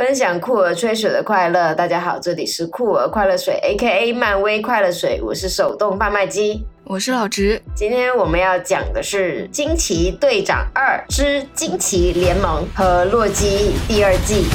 分享酷儿吹水的快乐。大家好，这里是酷儿快乐水，A.K.A. 漫威快乐水，我是手动贩卖机，我是老直。今天我们要讲的是《惊奇队长二之惊奇联盟》和《洛基》第二季。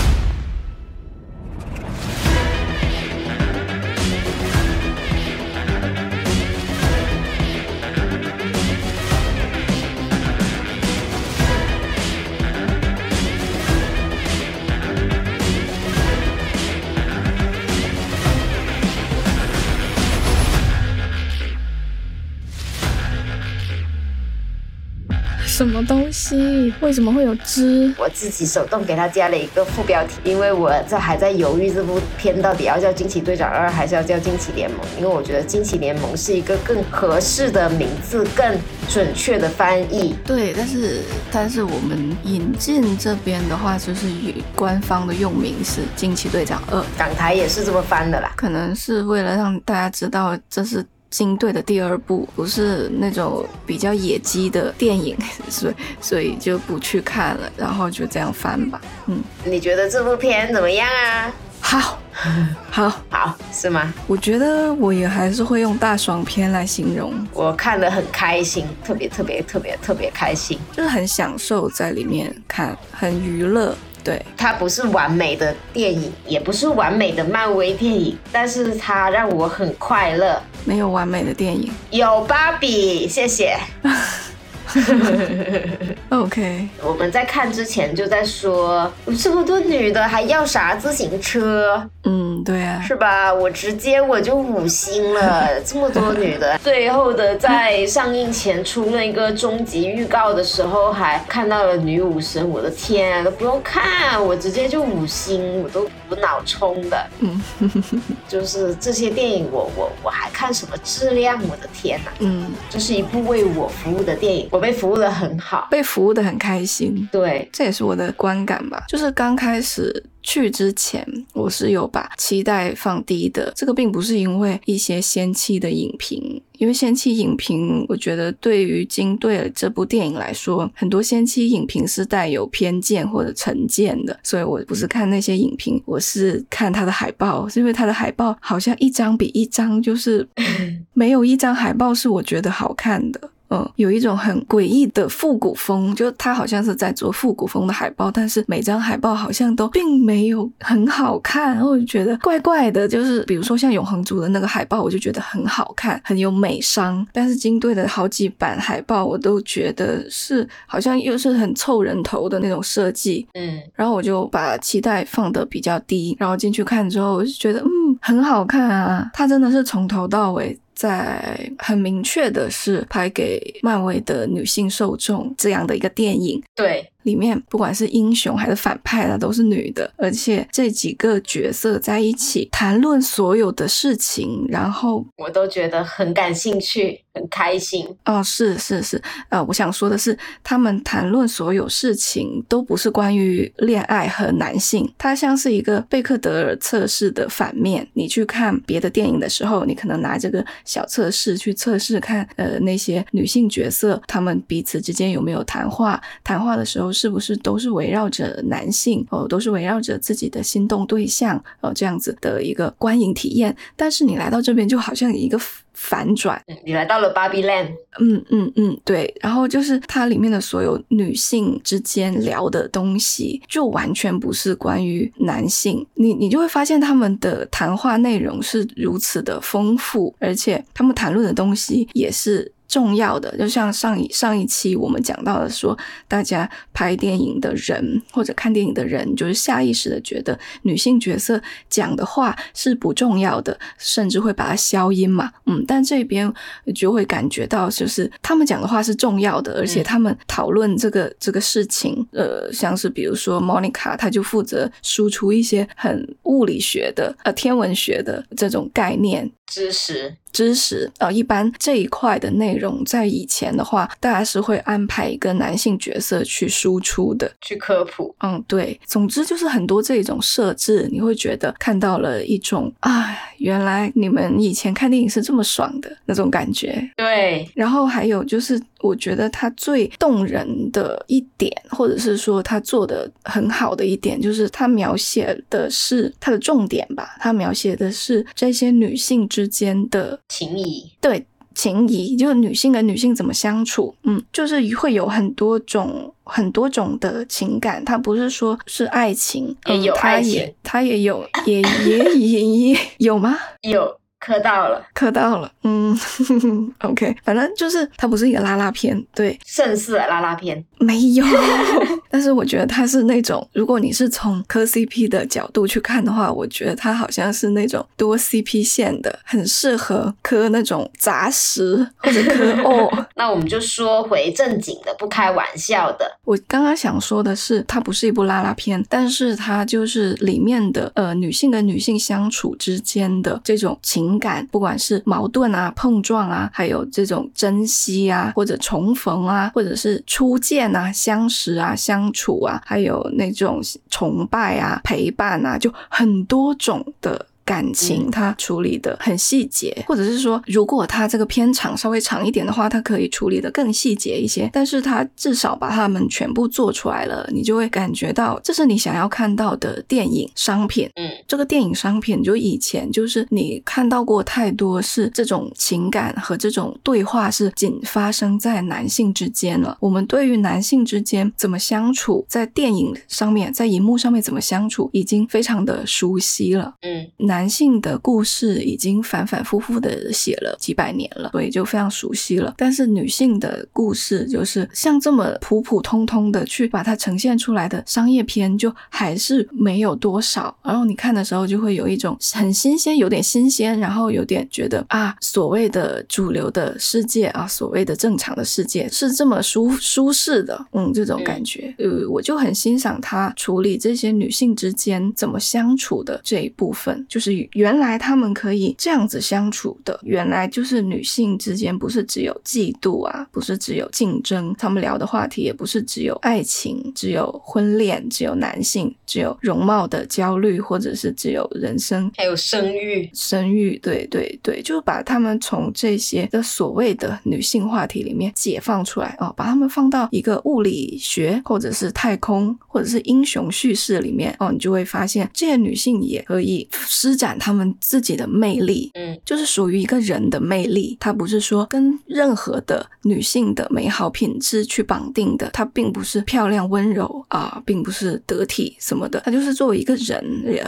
什么东西？为什么会有汁？我自己手动给他加了一个副标题，因为我这还在犹豫这部片到底要叫《惊奇队长二》还是要叫《惊奇联盟》，因为我觉得《惊奇联盟》是一个更合适的名字，更准确的翻译。对，但是但是我们引进这边的话，就是以官方的用名是《惊奇队长二》，港台也是这么翻的啦。可能是为了让大家知道这是。金队的第二部不是那种比较野鸡的电影，所以所以就不去看了，然后就这样翻吧。嗯，你觉得这部片怎么样啊？好，好，好，是吗？我觉得我也还是会用大爽片来形容。我看得很开心，特别特别特别特别开心，就是很享受在里面看，很娱乐。对，它不是完美的电影，也不是完美的漫威电影，但是它让我很快乐。没有完美的电影，有芭比，谢谢。OK，我们在看之前就在说，这么多女的还要啥自行车？嗯，对啊，是吧？我直接我就五星了，这么多女的。最后的在上映前出那个终极预告的时候，还看到了女武神，我的天，都不用看，我直接就五星，我都无脑冲的。嗯，就是这些电影，我我我还看什么质量？我的天哪！嗯，这是一部为我服务的电影，我被服务的很好，被服务的很开心。对，这也是我的观感吧，就是刚开始。去之前，我是有把期待放低的。这个并不是因为一些仙气的影评，因为仙气影评，我觉得对于《金队》这部电影来说，很多仙气影评是带有偏见或者成见的。所以我不是看那些影评，我是看它的海报，是因为它的海报好像一张比一张，就是没有一张海报是我觉得好看的。嗯，有一种很诡异的复古风，就他好像是在做复古风的海报，但是每张海报好像都并没有很好看，然后我就觉得怪怪的。就是比如说像永恒族的那个海报，我就觉得很好看，很有美商，但是金队的好几版海报，我都觉得是好像又是很凑人头的那种设计。嗯，然后我就把期待放得比较低，然后进去看之后，我就觉得嗯很好看啊，它真的是从头到尾。在很明确的是拍给漫威的女性受众这样的一个电影，对。里面不管是英雄还是反派的都是女的，而且这几个角色在一起谈论所有的事情，然后我都觉得很感兴趣，很开心。哦，是是是，呃，我想说的是，他们谈论所有事情都不是关于恋爱和男性，它像是一个贝克德尔测试的反面。你去看别的电影的时候，你可能拿这个小测试去测试看，呃，那些女性角色他们彼此之间有没有谈话，谈话的时候。是不是都是围绕着男性哦，都是围绕着自己的心动对象哦，这样子的一个观影体验？但是你来到这边就好像一个反转，你来到了 Barbie Land，嗯嗯嗯，对。然后就是它里面的所有女性之间聊的东西，就完全不是关于男性。你你就会发现他们的谈话内容是如此的丰富，而且他们谈论的东西也是。重要的，就像上一上一期我们讲到的，说大家拍电影的人或者看电影的人，就是下意识的觉得女性角色讲的话是不重要的，甚至会把它消音嘛。嗯，但这边就会感觉到，就是他们讲的话是重要的，而且他们讨论这个这个事情，呃，像是比如说 Monica，她就负责输出一些很物理学的、呃天文学的这种概念，知识。知识啊，一般这一块的内容，在以前的话，大家是会安排一个男性角色去输出的，去科普。嗯，对，总之就是很多这种设置，你会觉得看到了一种啊，原来你们以前看电影是这么爽的那种感觉。对，然后还有就是，我觉得他最动人的一点，或者是说他做的很好的一点，就是他描写的是他的重点吧，他描写的是这些女性之间的。情谊对情谊，就是女性跟女性怎么相处，嗯，就是会有很多种很多种的情感，它不是说是爱情，也有爱情，它也有，也也也也有吗？有。磕到了，磕到了，嗯，OK，反正就是它不是一个拉拉片，对，盛世的拉拉片没有，但是我觉得它是那种，如果你是从磕 CP 的角度去看的话，我觉得它好像是那种多 CP 线的，很适合磕那种杂食或者磕 哦。那我们就说回正经的，不开玩笑的。我刚刚想说的是，它不是一部拉拉片，但是它就是里面的呃女性跟女性相处之间的这种情。情感，不管是矛盾啊、碰撞啊，还有这种珍惜啊，或者重逢啊，或者是初见啊、相识啊、相处啊，还有那种崇拜啊、陪伴啊，就很多种的。感情他处理的很细节，或者是说，如果他这个片长稍微长一点的话，他可以处理的更细节一些。但是他至少把他们全部做出来了，你就会感觉到这是你想要看到的电影商品。嗯，这个电影商品就以前就是你看到过太多是这种情感和这种对话是仅发生在男性之间了。我们对于男性之间怎么相处，在电影上面，在荧幕上面怎么相处，已经非常的熟悉了。嗯，男。男性的故事已经反反复复的写了几百年了，所以就非常熟悉了。但是女性的故事，就是像这么普普通通的去把它呈现出来的商业片，就还是没有多少。然后你看的时候，就会有一种很新鲜，有点新鲜，然后有点觉得啊，所谓的主流的世界啊，所谓的正常的世界是这么舒 舒适的，嗯，这种感觉。呃，我就很欣赏他处理这些女性之间怎么相处的这一部分，就是。是原来他们可以这样子相处的，原来就是女性之间不是只有嫉妒啊，不是只有竞争，他们聊的话题也不是只有爱情，只有婚恋，只有男性，只有容貌的焦虑，或者是只有人生，还有生育，生育，对对对，就把他们从这些的所谓的女性话题里面解放出来哦，把他们放到一个物理学或者是太空或者是英雄叙事里面哦，你就会发现这些女性也可以施。展他们自己的魅力，嗯，就是属于一个人的魅力。它不是说跟任何的女性的美好品质去绑定的，它并不是漂亮温柔啊，并不是得体什么的。它就是作为一个人，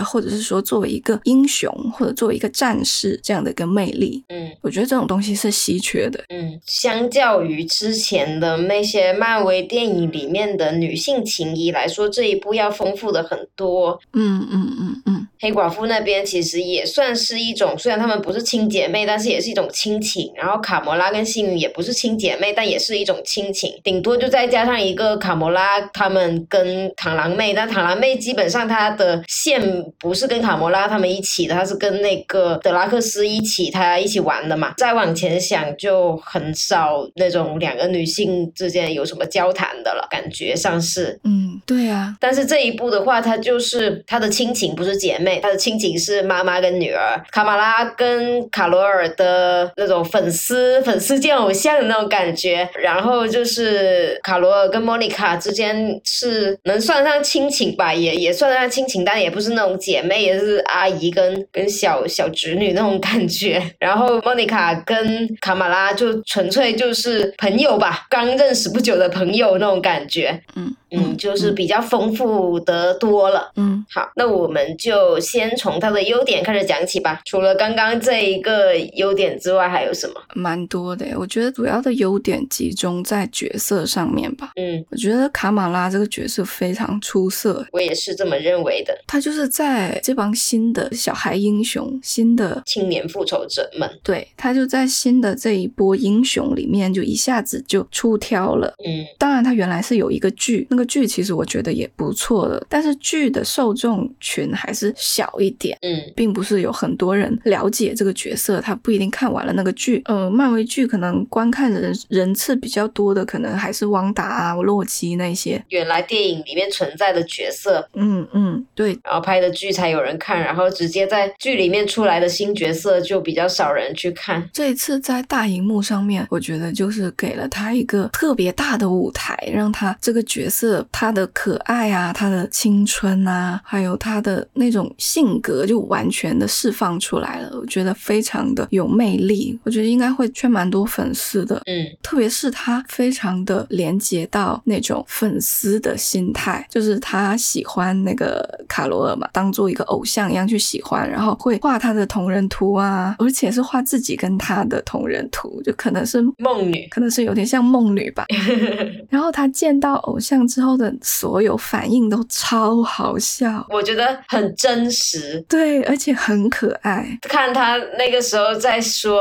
或者是说作为一个英雄，或者作为一个战士这样的一个魅力。嗯，我觉得这种东西是稀缺的。嗯，相较于之前的那些漫威电影里面的女性情谊来说，这一部要丰富的很多。嗯嗯嗯嗯，黑寡妇那边其其实也算是一种，虽然她们不是亲姐妹，但是也是一种亲情。然后卡魔拉跟幸运也不是亲姐妹，但也是一种亲情。顶多就再加上一个卡魔拉，他们跟螳螂妹，但螳螂妹基本上她的线不是跟卡魔拉他们一起的，她是跟那个德拉克斯一起，她一起玩的嘛。再往前想，就很少那种两个女性之间有什么交谈的了，感觉上是。嗯，对啊。但是这一部的话，它就是她的亲情不是姐妹，她的亲情是。妈妈跟女儿，卡马拉跟卡罗尔的那种粉丝，粉丝见偶像的那种感觉。然后就是卡罗尔跟莫妮卡之间是能算上亲情吧，也也算得上亲情，但也不是那种姐妹，也是阿姨跟跟小小侄女那种感觉。然后莫妮卡跟卡马拉就纯粹就是朋友吧，刚认识不久的朋友那种感觉。嗯。嗯，就是比较丰富的多了。嗯，好，那我们就先从他的优点开始讲起吧。除了刚刚这一个优点之外，还有什么？蛮多的，我觉得主要的优点集中在角色上面吧。嗯，我觉得卡马拉这个角色非常出色，我也是这么认为的。他就是在这帮新的小孩英雄、新的青年复仇者们，对他就在新的这一波英雄里面，就一下子就出挑了。嗯，当然他原来是有一个剧。那个剧其实我觉得也不错的，但是剧的受众群还是小一点。嗯，并不是有很多人了解这个角色，他不一定看完了那个剧。呃，漫威剧可能观看人人次比较多的，可能还是汪达啊、洛基那些。原来电影里面存在的角色，嗯嗯，对，然后拍的剧才有人看，然后直接在剧里面出来的新角色就比较少人去看。这一次在大荧幕上面，我觉得就是给了他一个特别大的舞台，让他这个角色他的可爱啊，他的青春啊，还有他的那种性格，就完全的释放出来了。我觉得非常的有魅力，我觉得应该会圈蛮多粉丝的。嗯，特别是他非常的连接到那种粉丝的心态，就是他喜欢那个卡罗尔嘛，当做一个偶像一样去喜欢，然后会画他的同人图啊，而且是画自己跟他的同人图，就可能是梦女，可能是有点像梦女吧。然后他见到偶像之后的所有反应都超好笑，我觉得很真实。对，而且很可爱。看他那个时候在说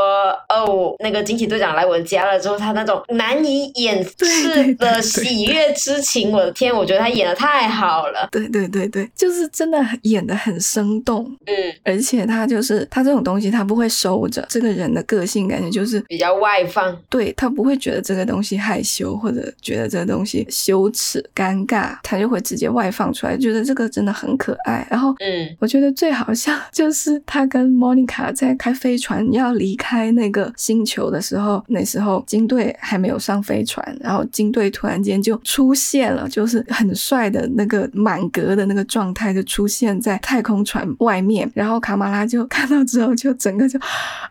哦，那个惊奇队长来我家了之后，他那种难以掩饰的喜悦之情，我的天，我觉得他演的太好了。对对对对，就是真的演的很生动。嗯，而且他就是他这种东西，他不会收着。这个人的个性感觉就是比较外放，对他不会觉得这个东西害羞，或者觉得这个东西羞耻、尴尬，他就会直接外放出来，觉得这个真的很可爱。然后，嗯，我觉得最好笑 就是他跟莫妮卡在开飞船要离开那个星球的时候，那时候金队还没有上飞船，然后金队突然间就出现了，就是很帅的那个满格的那个状态就出现在太空船外面，然后卡马拉就 看到之后就整个就，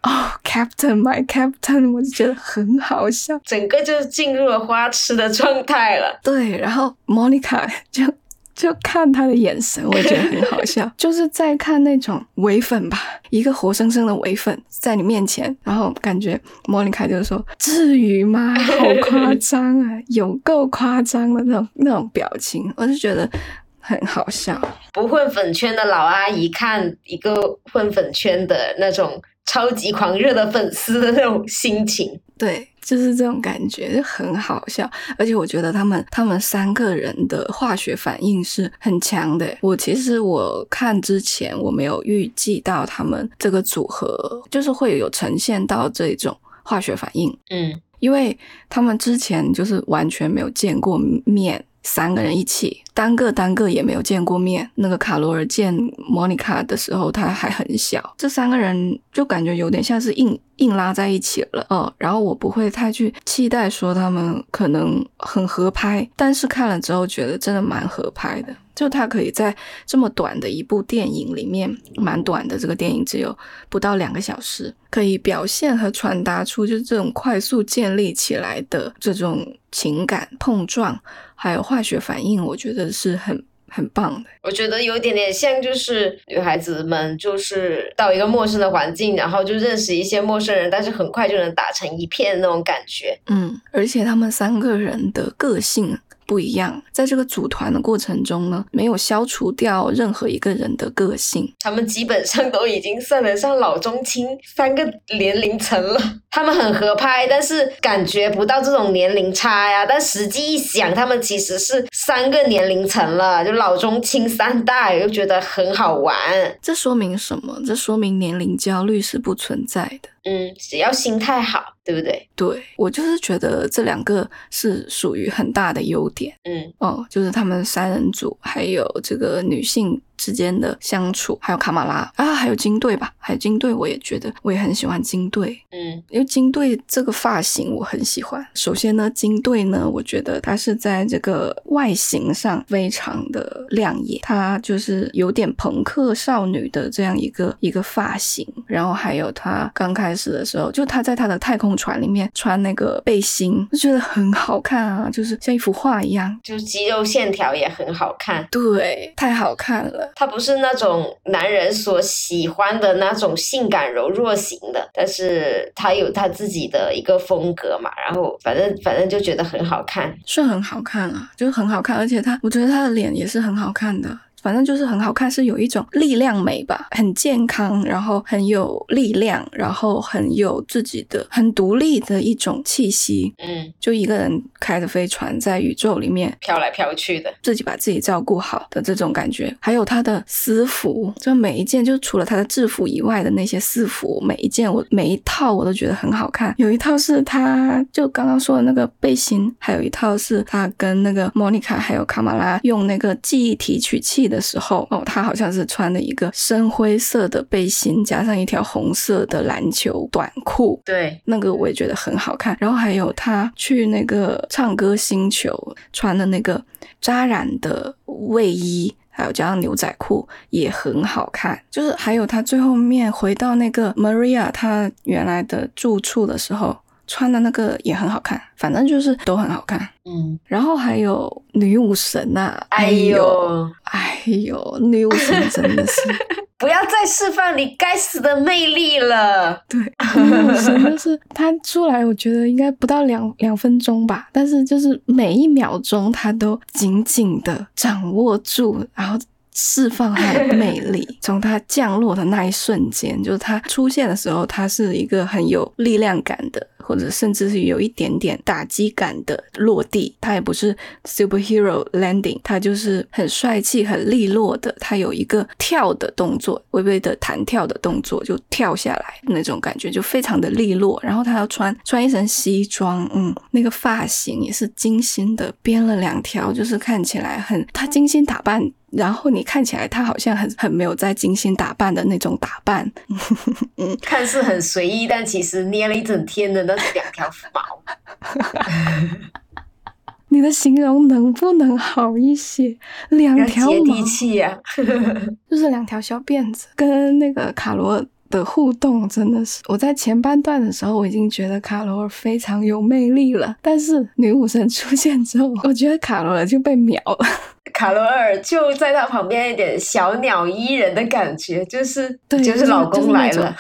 哦，Captain，my Captain，我就觉得很好笑，整个就进入了花痴的状态了。对，然后莫妮卡就。就看他的眼神，我觉得很好笑，就是在看那种伪粉吧，一个活生生的伪粉在你面前，然后感觉莫妮卡就是说：“至于吗？好夸张啊，有够夸张的那种那种表情，我就觉得很好笑。”不混粉圈的老阿姨看一个混粉圈的那种超级狂热的粉丝的那种心情，对。就是这种感觉，就很好笑，而且我觉得他们他们三个人的化学反应是很强的。我其实我看之前我没有预计到他们这个组合就是会有呈现到这种化学反应，嗯，因为他们之前就是完全没有见过面，三个人一起单个单个也没有见过面。那个卡罗尔见莫妮卡的时候，他还很小，这三个人就感觉有点像是硬。硬拉在一起了，哦，然后我不会太去期待说他们可能很合拍，但是看了之后觉得真的蛮合拍的，就他可以在这么短的一部电影里面，蛮短的这个电影只有不到两个小时，可以表现和传达出就是这种快速建立起来的这种情感碰撞，还有化学反应，我觉得是很。很棒的，我觉得有点点像，就是女孩子们就是到一个陌生的环境，然后就认识一些陌生人，但是很快就能打成一片那种感觉。嗯，而且他们三个人的个性。不一样，在这个组团的过程中呢，没有消除掉任何一个人的个性。他们基本上都已经算得上老中青三个年龄层了。他们很合拍，但是感觉不到这种年龄差呀。但实际一想，他们其实是三个年龄层了，就老中青三代，又觉得很好玩。这说明什么？这说明年龄焦虑是不存在的。嗯，只要心态好，对不对？对我就是觉得这两个是属于很大的优点。嗯，哦，就是他们三人组还有这个女性。之间的相处，还有卡马拉啊，还有金队吧，还有金队，我也觉得我也很喜欢金队，嗯，因为金队这个发型我很喜欢。首先呢，金队呢，我觉得他是在这个外形上非常的亮眼，他就是有点朋克少女的这样一个一个发型，然后还有他刚开始的时候，就他在他的太空船里面穿那个背心，就觉得很好看啊，就是像一幅画一样，就是肌肉线条也很好看，对，太好看了。他不是那种男人所喜欢的那种性感柔弱型的，但是他有他自己的一个风格嘛，然后反正反正就觉得很好看，是很好看啊，就很好看，而且他，我觉得他的脸也是很好看的。反正就是很好看，是有一种力量美吧，很健康，然后很有力量，然后很有自己的很独立的一种气息。嗯，就一个人开着飞船在宇宙里面飘来飘去的，自己把自己照顾好的这种感觉，还有他的私服，就每一件，就除了他的制服以外的那些私服，每一件我每一套我都觉得很好看。有一套是他就刚刚说的那个背心，还有一套是他跟那个莫妮卡还有卡马拉用那个记忆提取器的时候，哦，他好像是穿了一个深灰色的背心，加上一条红色的篮球短裤，对，那个我也觉得很好看。然后还有他去那个唱歌星球穿的那个扎染的卫衣。还有加上牛仔裤也很好看，就是还有他最后面回到那个 Maria 他原来的住处的时候穿的那个也很好看，反正就是都很好看。嗯，然后还有女武神呐、哎呦，哎呦，女武神真的是，不要再释放你该死的魅力了。对，女武神就是她出来，我觉得应该不到两两分钟吧，但是就是每一秒钟她都紧紧的掌握住，然后。释放她的魅力，从她降落的那一瞬间，就是她出现的时候，她是一个很有力量感的，或者甚至是有一点点打击感的落地。它也不是 superhero landing，她就是很帅气、很利落的。她有一个跳的动作，微微的弹跳的动作，就跳下来那种感觉，就非常的利落。然后他要穿穿一身西装，嗯，那个发型也是精心的编了两条，就是看起来很他精心打扮。然后你看起来他好像很很没有在精心打扮的那种打扮，嗯，看似很随意，但其实捏了一整天的那两条毛。你的形容能不能好一些？两条接地气啊，就是两条小辫子，跟那个卡罗尔的互动真的是，我在前半段的时候我已经觉得卡罗尔非常有魅力了，但是女武神出现之后，我觉得卡罗尔就被秒了。卡罗尔就在他旁边，一点小鸟依人的感觉，就是对，就是老公来了。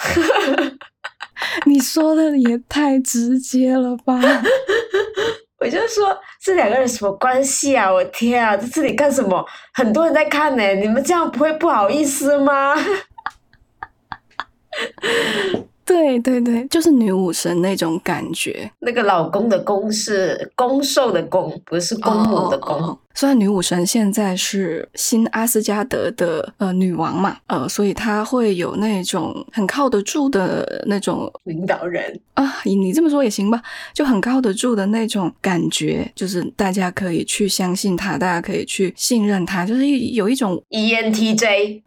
你说的也太直接了吧！我就说这两个人什么关系啊？我天啊，在这里干什么？很多人在看呢，你们这样不会不好意思吗？对对对，就是女武神那种感觉。那个老公的公是公受的公，不是公母的公。虽然女武神现在是新阿斯加德的呃女王嘛，呃，所以她会有那种很靠得住的那种领导人啊，你你这么说也行吧，就很靠得住的那种感觉，就是大家可以去相信她，大家可以去信任她，就是有一种 ENTJ。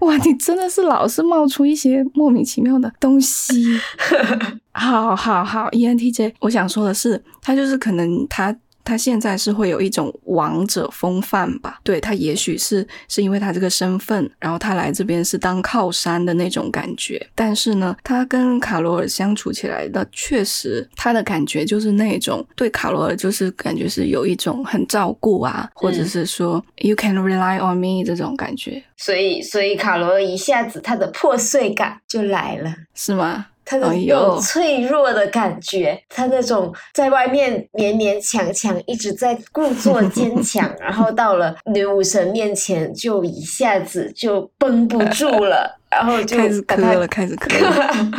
哇，你真的是老是冒出一些莫名其妙的东西。好好好，ENTJ，我想说的是，他就是可能他。他现在是会有一种王者风范吧？对他，也许是是因为他这个身份，然后他来这边是当靠山的那种感觉。但是呢，他跟卡罗尔相处起来的，确实他的感觉就是那种对卡罗尔就是感觉是有一种很照顾啊，或者是说 you can rely on me 这种感觉。所以，所以卡罗尔一下子他的破碎感就来了，是吗？他的那种脆弱的感觉，他那种在外面勉勉强强一直在故作坚强，然后到了女武神面前就一下子就绷不住了，然后就开始磕了，开始磕，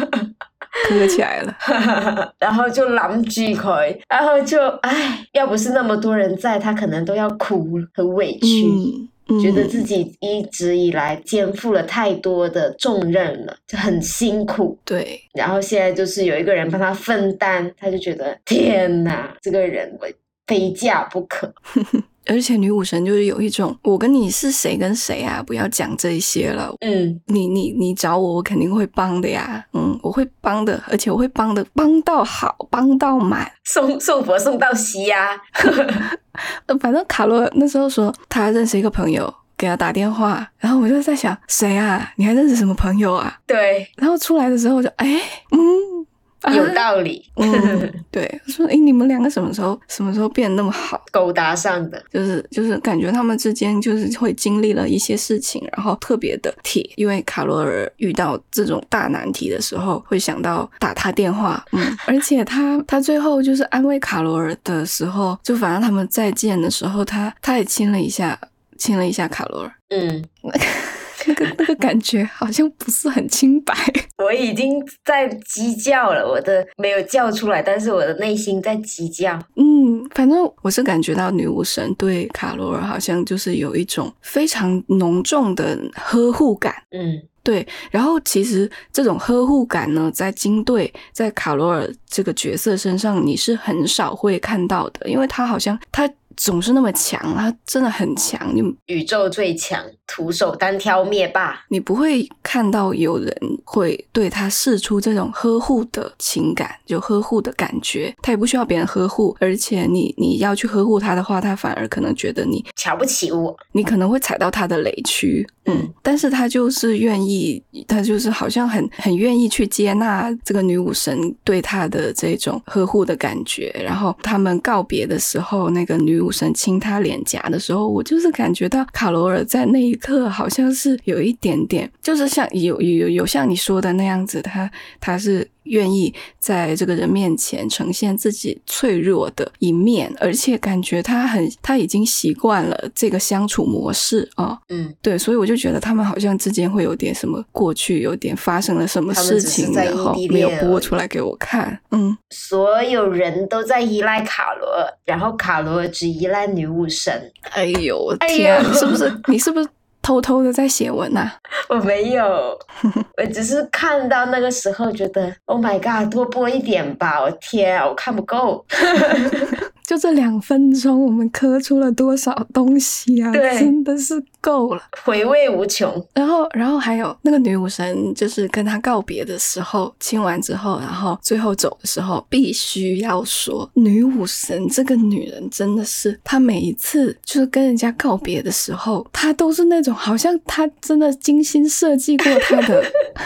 磕起来了，然后就狼居开，然后就唉，要不是那么多人在，他可能都要哭了，很委屈。觉得自己一直以来肩负了太多的重任了，就很辛苦。对，然后现在就是有一个人帮他分担，他就觉得天哪，这个人我非嫁不可。而且女武神就是有一种，我跟你是谁跟谁啊？不要讲这些了。嗯，你你你找我，我肯定会帮的呀。嗯，我会帮的，而且我会帮的，帮到好，帮到满，送送佛送到西呀。反正卡罗那时候说他认识一个朋友，给他打电话，然后我就在想，谁啊？你还认识什么朋友啊？对。然后出来的时候我就哎，嗯。有道理，嗯，对，说哎，你们两个什么时候什么时候变得那么好，勾搭上的，就是就是感觉他们之间就是会经历了一些事情，然后特别的铁，因为卡罗尔遇到这种大难题的时候，会想到打他电话，嗯，而且他他最后就是安慰卡罗尔的时候，就反正他们再见的时候，他他也亲了一下。亲了一下卡罗尔，嗯，那个那个感觉好像不是很清白。我已经在鸡叫了，我的没有叫出来，但是我的内心在鸡叫。嗯，反正我是感觉到女武神对卡罗尔好像就是有一种非常浓重的呵护感。嗯对，然后其实这种呵护感呢，在金队在卡罗尔这个角色身上，你是很少会看到的，因为他好像他总是那么强，他真的很强，你宇宙最强，徒手单挑灭霸。你不会看到有人会对他示出这种呵护的情感，就呵护的感觉，他也不需要别人呵护，而且你你要去呵护他的话，他反而可能觉得你瞧不起我，你可能会踩到他的雷区，嗯嗯，但是他就是愿意，他就是好像很很愿意去接纳这个女武神对他的这种呵护的感觉。然后他们告别的时候，那个女武神亲他脸颊的时候，我就是感觉到卡罗尔在那一刻好像是有一点点，就是像有有有像你说的那样子，他他是。愿意在这个人面前呈现自己脆弱的一面，而且感觉他很他已经习惯了这个相处模式啊、嗯，对，所以我就觉得他们好像之间会有点什么过去有点发生了什么事情，然后没有播出来给我看。嗯，所有人都在依赖卡罗尔，然后卡罗尔只依赖女武神。哎呦我哎呦天是不是你是不是偷偷的在写文啊？我没有，我只是看到那个时候觉得，Oh my god，多播一点吧！我天啊，我看不够。就这两分钟，我们磕出了多少东西啊！对真的是够了。回味无穷。然后，然后还有那个女武神，就是跟他告别的时候，亲完之后，然后最后走的时候，必须要说，女武神这个女人真的是，她每一次就是跟人家告别的时候，她都是那种好像她真的精心设计过她的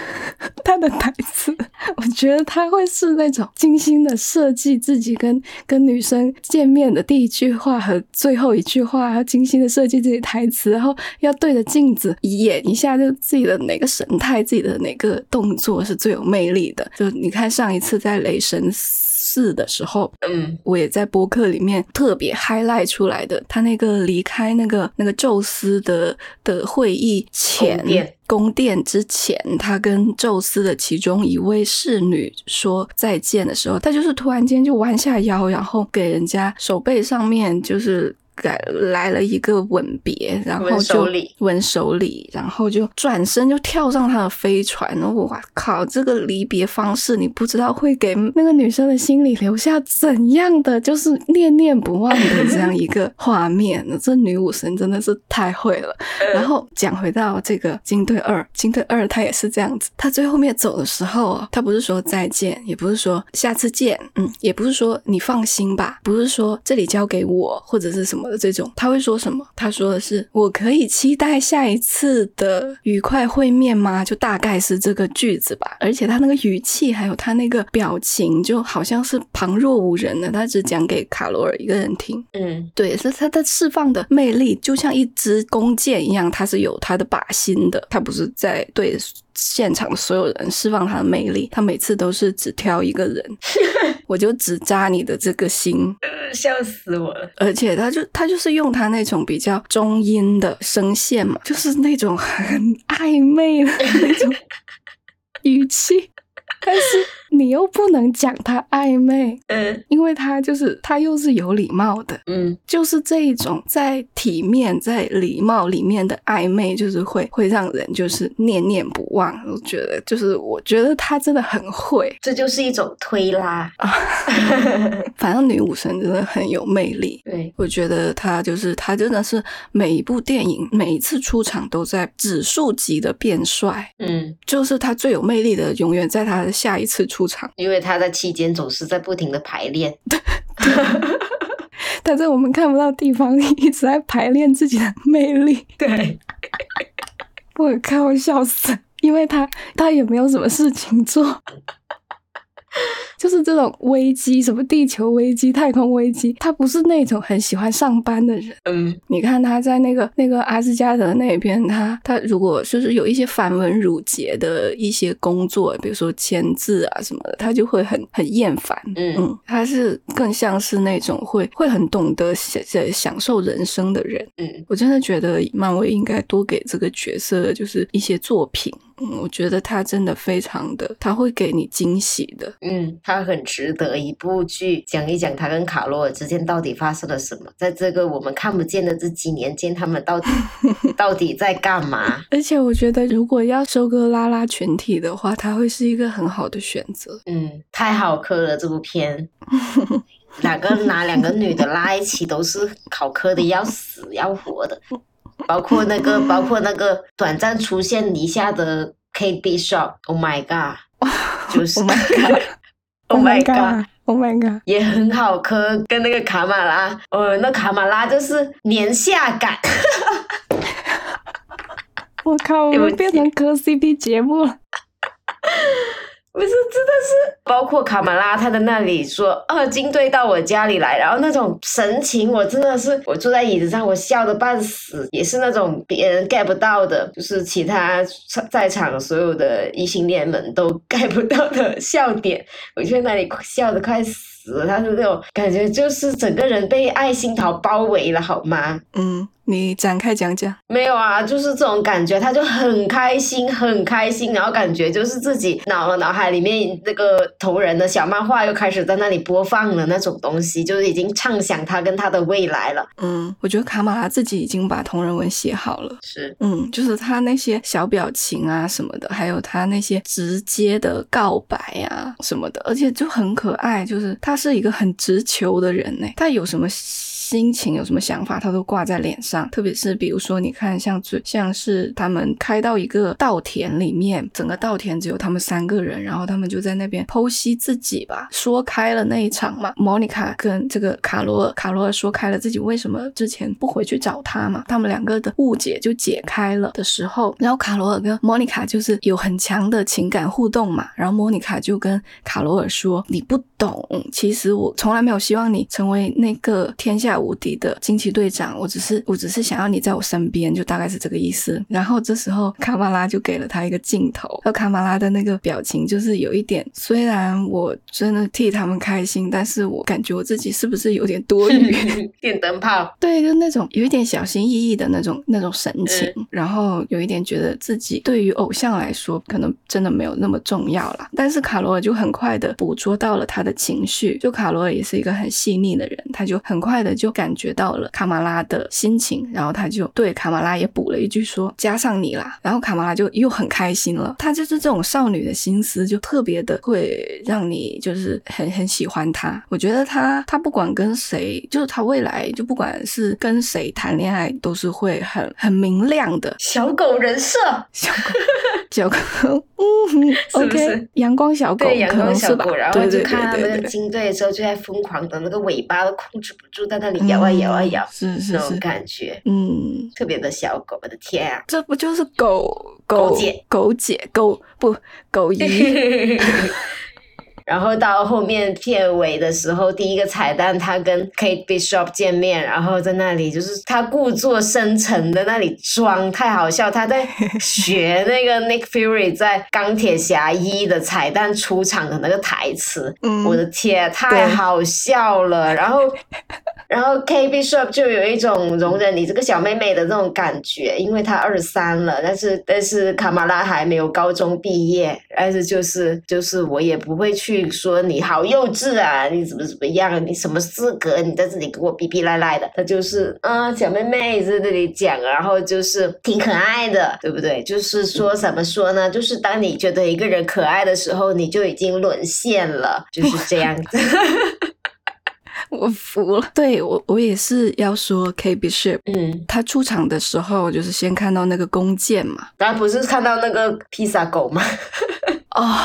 她的台词。我觉得她会是那种精心的设计自己跟跟女生见面的第一句话和最后一句话，然后精心的设计自己台词，然后要对着镜子演一下，就自己的哪个神态、自己的哪个动作是最有魅力的。就你看上一次在雷神四的时候，嗯我也在播客里面特别 highlight 出来的，他那个离开那个那个宙斯的的会议前宫殿宫殿之前，他跟宙斯的其中一位侍女说再见的时候，他就是突然间就弯下腰，然后给人家手背上面就是。改来了一个吻别，然后就吻手礼，然后就转身就跳上他的飞船。哇靠！这个离别方式，你不知道会给那个女生的心里留下怎样的就是念念不忘的这样一个画面。这女武神真的是太会了。然后讲回到这个金队二，金队二他也是这样子，他最后面走的时候，他不是说再见，也不是说下次见，嗯，也不是说你放心吧，不是说这里交给我或者是什么的这种，他会说什么？他说的是我可以期待下一次的愉快会面吗？就大概是这个句子吧。而且他那个语气还有他那个表情，就好像是旁若无人的，他只讲给卡罗尔一个人听。嗯对，是他的释放的魅力，就像一支弓箭一样，它是有它的靶心的，他不是在对现场的所有人释放他的魅力，他每次都是只挑一个人，我就只扎你的这个心，笑死我了。而且他就他就是用他那种比较中音的声线嘛，就是那种很暧昧的那种 语气，但是你又不能讲他暧昧，嗯。因为他就是他又是有礼貌的，嗯。就是这一种在体面、在礼貌里面的暧昧，就是会会让人就是念念不忘。我觉得，就是我觉得他真的很会，这就是一种推拉。啊。反正女武神真的很有魅力。对，我觉得她就是她真的是每一部电影每一次出场都在指数级的变帅，嗯，就是她最有魅力的永远在她的下一次出场。因为他在期间总是在不停的排练。他在我们看不到地方 一直在排练自己的魅力。对，我靠，我笑死，因为他他也没有什么事情做，就是这种危机，什么地球危机、太空危机，他不是那种很喜欢上班的人。嗯你看他在那个那个阿斯加德那边，他他如果就是有一些繁文缛节的一些工作，比如说签字啊什么的，他就会很很厌烦。嗯嗯，他是更像是那种会会很懂得享享受人生的人。嗯我真的觉得漫威应该多给这个角色就是一些作品。嗯，我觉得他真的非常的，他会给你惊喜的。嗯，他很值得一部剧讲一讲他跟卡罗尔之间到底发生了什么，在这个我们看不见的这几年间，他们到底 到底在干嘛？而且我觉得，如果要收割拉拉群体的话，它会是一个很好的选择。嗯，太好磕了这部片。两个拿两个女的拉一起都是好磕的要死要活的，包括那个包括那个短暂出现一下的 Kate Bishop，Oh my god，就是 Oh my god Oh my god。Oh my god！也很好磕，跟那个卡马拉，呃，那卡马拉就是年下感，我靠，我们变成磕 CP 节目了。不是，真的是，包括卡马拉他在那里说，二金队到我家里来，然后那种神情，我真的是，我坐在椅子上，我笑得半死，也是那种别人 get 不到的，就是其他在场所有的异性恋们都 get 不到的笑点，我就在那里笑得快死，他是那种感觉，就是整个人被爱心桃包围了，好吗？嗯，你展开讲讲。没有啊，就是这种感觉，他就很开心，很开心，然后感觉就是自己脑脑海里面那个同人的小漫画又开始在那里播放了那种东西，就是已经畅想他跟他的未来了。嗯，我觉得卡马拉自己已经把同人文写好了。是，嗯，就是他那些小表情啊什么的，还有他那些直接的告白啊什么的，而且就很可爱。就是他是一个很直球的人呢，他有什么心情、有什么想法，他都挂在脸上。特别是比如说，你看像最像是他们开到一个稻田里面，整个稻田只有他们三个人，然后他们就在那边剖析自己吧，说开了那一场嘛。莫妮卡跟这个卡罗尔，卡罗尔说开了自己为什么之前不回去找他嘛，他们两个的误解就解开了的时候，然后卡罗尔跟莫妮卡就是有很强的情感互动嘛，然后莫妮卡就跟卡罗尔说：“你不懂，其实我从来没有希望你成为那个天下无敌的惊奇队长，我只是我只是想要你在我身边，就大概是这个意思。”然后这时候卡马拉就给了他一个镜头，而卡马拉的那个表情就是有一点，虽然我真的替他们开心，但是我感觉我自己是不是有点多余？电灯泡，对，就那种有一点小心翼翼的那种那种神情，嗯然后有一点觉得自己对于偶像来说可能真的没有那么重要了。但是卡罗尔就很快的捕捉到了他的情绪，就卡罗尔也是一个很细腻的人，他就很快的就感觉到了卡马拉的心情，然后他就对卡马拉也补了一句说加上你啦，然后卡马拉就又很开心了。她就是这种少女的心思，就特别的会让你就是很很喜欢她。我觉得她她不管跟谁，就是她未来就不管是跟谁谈恋爱，都是会很很明亮的。小狗人设，小狗，小狗，嗯 是不是，OK，阳光小狗，对阳光小狗，然后就看那个金队的时候，就在疯狂的那个尾巴都控制不住，在那里摇啊摇啊摇，嗯是是那种是，感觉，嗯，特别的小狗，我的天啊！这不就是狗狗狗姐狗姐狗不狗姨？然后到后面片尾的时候，第一个彩蛋，他跟 Kate Bishop 见面，然后在那里就是他故作深沉的那里装，太好笑，他在学那个 Nick Fury 在钢铁侠一的彩蛋出场的那个台词，嗯我的天，太好笑了。然后，然后 Kate Bishop 就有一种容忍你这个小妹妹的这种感觉，因为她二十三了，但是但是卡马拉还没有高中毕业，但是就是就是我也不会去说你好幼稚啊，你怎么怎么样，你什么资格，你在这里给我逼逼赖赖的，他就是嗯小妹妹在这里讲，然后就是挺可爱的，对不对？就是说怎么说呢？就是当你觉得一个人可爱的时候，你就已经沦陷了，就是这样子。我服了。对我，我也是要说 K Bishop，嗯，他出场的时候就是先看到那个弓箭嘛，然后不是看到那个披萨狗吗？哦，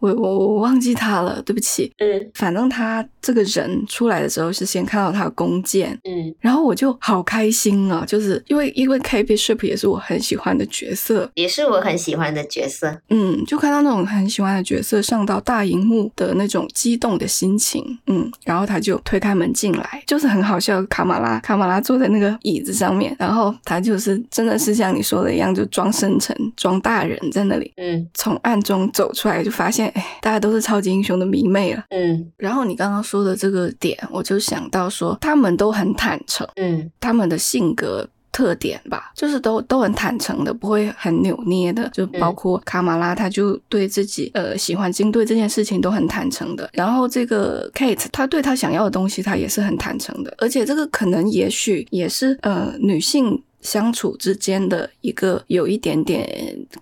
我我我忘记他了，对不起。嗯反正他这个人出来的时候是先看到他的弓箭，嗯然后我就好开心啊，就是因为因为 K Bishop 也是我很喜欢的角色，也是我很喜欢的角色。嗯，就看到那种很喜欢的角色上到大荧幕的那种激动的心情，嗯，然后他就推开门进来，就是很好笑。卡马拉，卡马拉坐在那个椅子上面，然后他就是真的是像你说的一样，就装深沉、装大人在那里。嗯从暗中走出来，就发现，哎，大家都是超级英雄的迷妹了。嗯然后你刚刚说的这个点，我就想到说，他们都很坦诚，嗯他们的性格特点吧，就是都都很坦诚的，不会很扭捏的。就包括卡马拉，他就对自己呃喜欢军队这件事情都很坦诚的。然后这个 Kate，她对她想要的东西，她也是很坦诚的。而且这个可能也许也是呃女性。相处之间的一个有一点点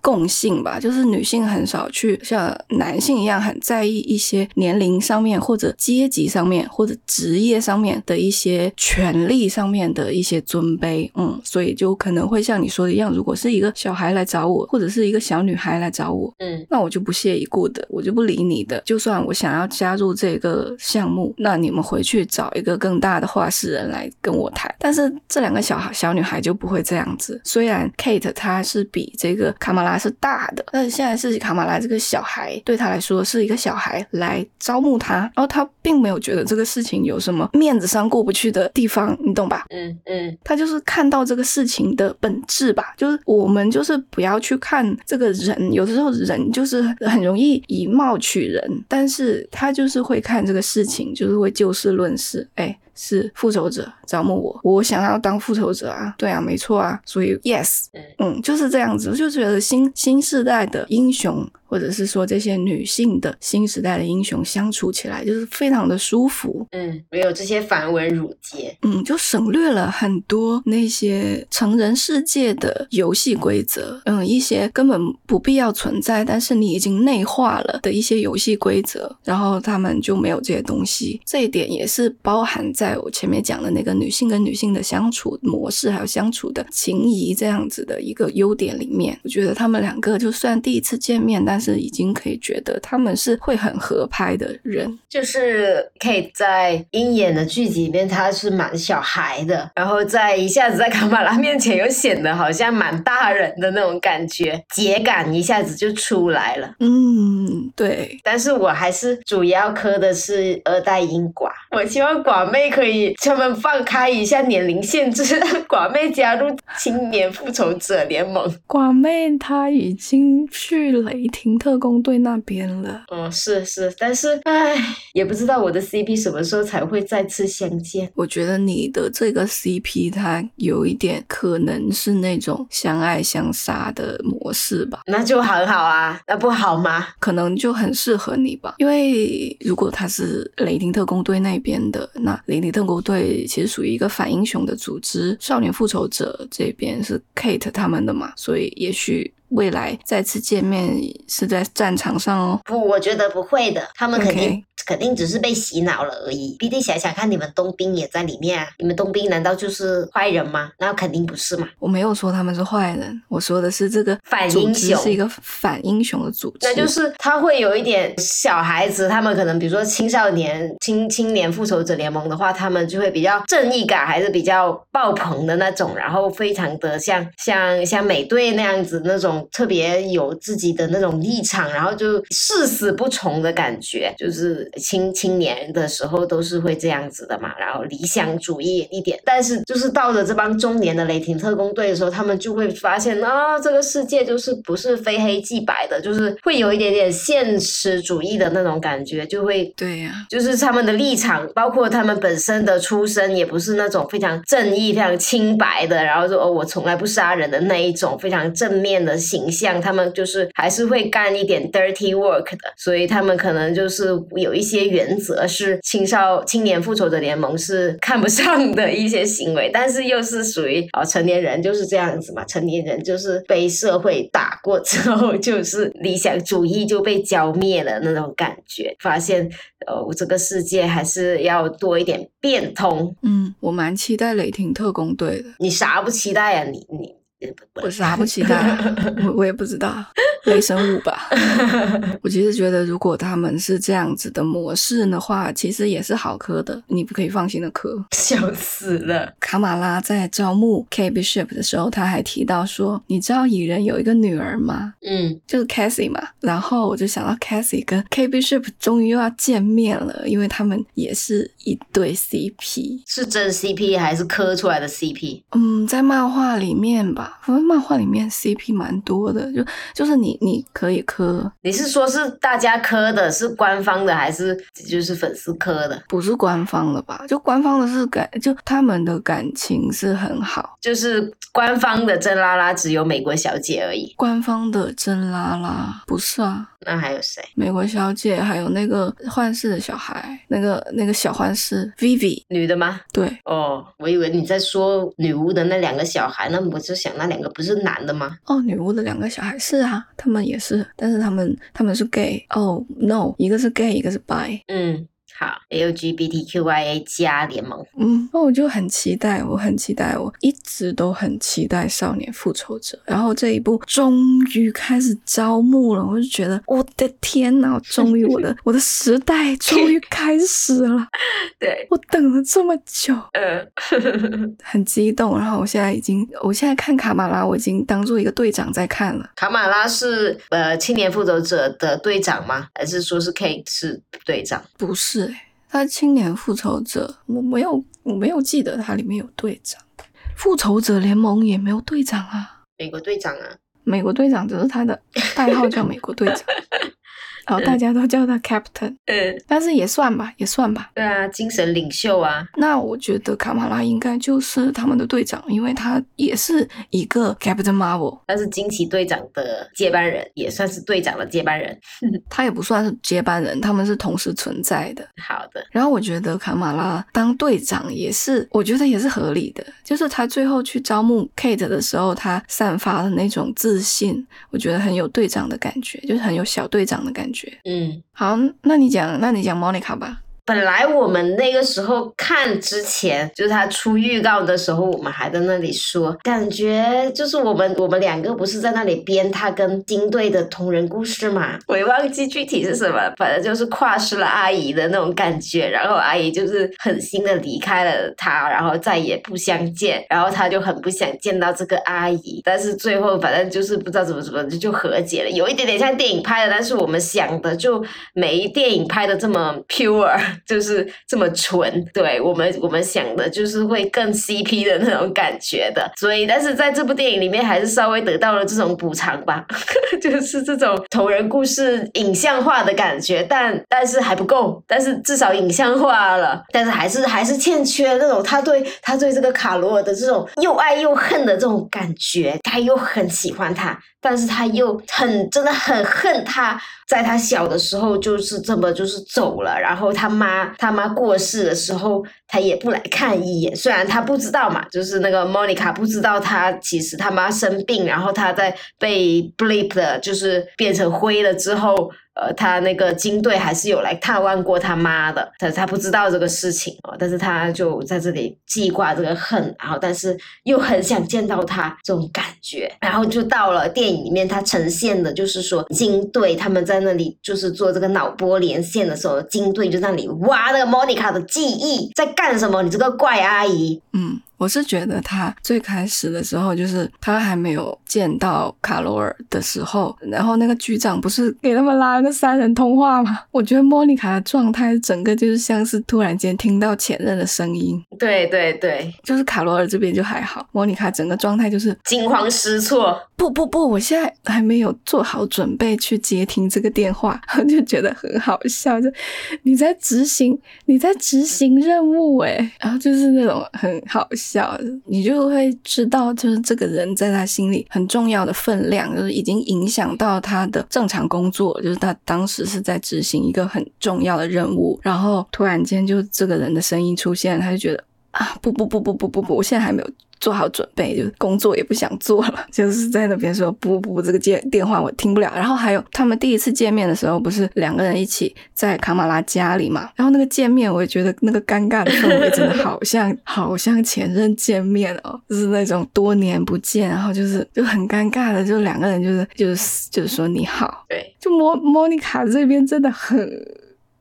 共性吧，就是女性很少去像男性一样很在意一些年龄上面或者阶级上面或者职业上面的一些权利上面的一些尊卑，嗯，所以就可能会像你说的一样，如果是一个小孩来找我，或者是一个小女孩来找我，嗯那我就不屑一顾的，我就不理你的。就算我想要加入这个项目，那你们回去找一个更大的话事人来跟我谈。但是这两个小孩小女孩就不会这样子。虽然 Kate 她是比这个卡马拉是大的，但是现在是卡马拉这个小孩对她来说是一个小孩来招募她，然后她并没有觉得这个事情有什么面子上过不去的地方，你懂吧？嗯嗯他就是看到这个事情的本质吧，就是我们就是不要去看这个人，有的时候人就是很容易以貌取人，但是他就是会看这个事情，就是会就事论事，哎。是复仇者招募我，我想要当复仇者啊，对啊，没错啊，所以 yes，嗯。嗯，就是这样子，我就觉得新新时代的英雄，或者是说这些女性的新时代的英雄相处起来就是非常的舒服，嗯，没有这些繁文缛节。嗯，就省略了很多那些成人世界的游戏规则，嗯，一些根本不必要存在，但是你已经内化了的一些游戏规则，然后他们就没有这些东西。这一点也是包含在我前面讲的那个女性跟女性的相处模式，还有相处的情谊这样子的一个优点里面。我觉得他们两个就算第一次见面，但是已经可以觉得他们是会很合拍的人。就是 Kate 在鹰眼的剧集里面，他是蛮小孩的，然后在一下子在卡马拉面前又显得好像蛮大人的那种感觉，节感一下子就出来了。嗯，对，但是我还是主要磕的是二代鹰寡，我希望寡妹可以他们放开一下年龄限制，让 寡妹加入青年复仇者联盟。寡妹她已经去雷霆特工队那边了。嗯，是是，但是唉，也不知道我的 CP 什么时候才会再次相见。我觉得你的这个 CP 它有一点可能是那种相爱相杀的模式吧，那就很好啊，那不好吗？可能就很适合你吧。因为如果他是雷霆特工队那边的，那雷霆特工队其实属于一个反英雄的组织，少年复仇者这边是 Kate 他们的嘛，所以也许。未来再次见面是在战场上哦。不，我觉得不会的，他们肯定肯定只是被洗脑了而已。毕竟想想看，你们冬兵也在里面啊，你们冬兵难道就是坏人吗？那肯定不是嘛。我没有说他们是坏人，我说的是这个反组英雄织是一个反英雄的组织，那就是他会有一点小孩子，他们可能比如说青少年、青青年复仇者联盟的话，他们就会比较正义感还是比较爆棚的那种，然后非常的像像像美队那样子那种特别有自己的那种立场，然后就誓死不从的感觉，就是青青年的时候都是会这样子的嘛，然后理想主义一点，但是就是到了这帮中年的雷霆特工队的时候，他们就会发现啊，这个世界就是不是非黑即白的，就是会有一点点现实主义的那种感觉，就会对呀、就是他们的立场，包括他们本身的出身，也不是那种非常正义、非常清白的，然后说哦，我从来不杀人的那一种非常正面的形象。他们就是还是会干一点 dirty work 的，所以他们可能就是有一些原则是青少青年复仇者联盟是看不上的一些行为，但是又是属于哦成年人就是这样子嘛，成年人就是被社会打过之后，就是理想主义就被浇灭了那种感觉，发现哦，这个世界还是要多一点变通。嗯，我蛮期待雷霆特工队的。你啥不期待呀、你你我啥不期待、啊，我我也不知道，雷神五吧。我其实觉得，如果他们是这样子的模式的话，其实也是好磕的，你不可以放心的磕。笑死了。卡马拉在招募 K Bishop 的时候，他还提到说：“你知道蚁人有一个女儿吗？嗯，就是 Cassie 嘛。”然后我就想到 Cassie 跟 K Bishop 终于又要见面了，因为他们也是一对 CP。是真 CP 还是磕出来的 CP？嗯，在漫画里面吧，反正漫画里面 CP 蛮多的，就就是你你可以磕，你是说是大家磕的，是官方的，还是就是粉丝磕的？不是官方的吧？就官方的是感，就他们的感情是很好。就是官方的真拉拉只有美国小姐而已。官方的真拉拉不是啊，那还有谁？美国小姐还有那个幻视的小孩，那个那个小幻视 Vivi，女的吗？对，哦，我以为你在说女巫的那两个小孩，那我就想那两个不是男的吗？哦，女巫的两个小孩是啊，他们也是，但是他们他们是 gay。哦，no，一个是 gay，一个是 bi。嗯，好，LGBTQIA 加联盟。嗯，那我就很期待，我很期待，我一直都很期待《少年复仇者》，然后这一部终于开始招募了，我就觉得我的天呐，终于我的 我的时代终于开始了，对，我等了这么久，嗯，很激动。然后我现在已经，我现在看卡马拉，我已经当做一个队长在看了。卡马拉是呃青年复仇者的队长吗？还是说是 K 是队长？不是、欸，他青年复仇者，我没有，我没有记得他里面有队长。复仇者联盟也没有队长啊，美国队长啊？美国队长只是他的代号叫美国队长，然后大家都叫他 Captain，嗯，但是也算吧，也算吧。对啊，精神领袖啊。那我觉得卡马拉应该就是他们的队长，因为他也是一个 Captain Marvel，他是惊奇队长的接班人，也算是队长的接班人。他也不算是接班人，他们是同时存在的。好的，然后我觉得卡马拉当队长也是，我觉得也是合理的。就是他最后去招募 Kate 的时候，他散发的那种自信，我觉得很有队长的感觉，就是很有小队长的感觉。嗯。好，那你讲，那你讲 Monica 吧。本来我们那个时候看之前，就是他出预告的时候，我们还在那里说，感觉就是我们我们两个不是在那里编他跟金队的同人故事嘛？我也忘记具体是什么，反正就是跨失了阿姨的那种感觉，然后阿姨就是狠心的离开了他，然后再也不相见，然后他就很不想见到这个阿姨，但是最后反正就是不知道怎么怎么就就和解了，有一点点像电影拍的，但是我们想的就没电影拍的这么 pure。就是这么纯，对我们我们想的就是会更 CP 的那种感觉的，所以但是在这部电影里面还是稍微得到了这种补偿吧，就是这种同人故事影像化的感觉，但但是还不够，但是至少影像化了，但是还是还是欠缺那种他对他对这个卡罗尔的这种又爱又恨的这种感觉，他又很喜欢他。但是他又很真的很恨他，在他小的时候就是这么就是走了，然后他妈他妈过世的时候，他也不来看一眼。虽然他不知道嘛，就是那个 Monica 不知道他其实他妈生病，然后他在被 blip 的，就是变成灰了之后。呃，他那个金队还是有来探望过他妈的，但是他不知道这个事情哦，但是他就在这里记挂这个恨，然后但是又很想见到他这种感觉，然后就到了电影里面，他呈现的就是说金队他们在那里就是做这个脑波连线的时候，金队就在那里挖那个 Monica 的记忆在干什么？你这个怪阿姨，嗯。我是觉得他最开始的时候，就是他还没有见到卡罗尔的时候，然后那个局长不是给他们拉了个三人通话吗？我觉得莫妮卡的状态整个就是像是突然间听到前任的声音。对对对，就是卡罗尔这边就还好，莫妮卡整个状态就是惊慌失措。不不不，我现在还没有做好准备去接听这个电话，就觉得很好笑。就你在执行，你在执行任务，诶然后就是那种很好笑，笑你就会知道，就是这个人在他心里很重要的分量，就是已经影响到他的正常工作，就是他当时是在执行一个很重要的任务，然后突然间就这个人的声音出现，他就觉得。啊不不不不不不不！我现在还没有做好准备，就是工作也不想做了，就是在那边说不不，这个接电话我听不了。然后还有他们第一次见面的时候，不是两个人一起在卡马拉家里嘛？然后那个见面，我也觉得那个尴尬的氛围真的好像好像前任见面哦，就是那种多年不见，然后就是就很尴尬的，就两个人就是就是就是说你好，对，就莫莫妮卡这边真的很。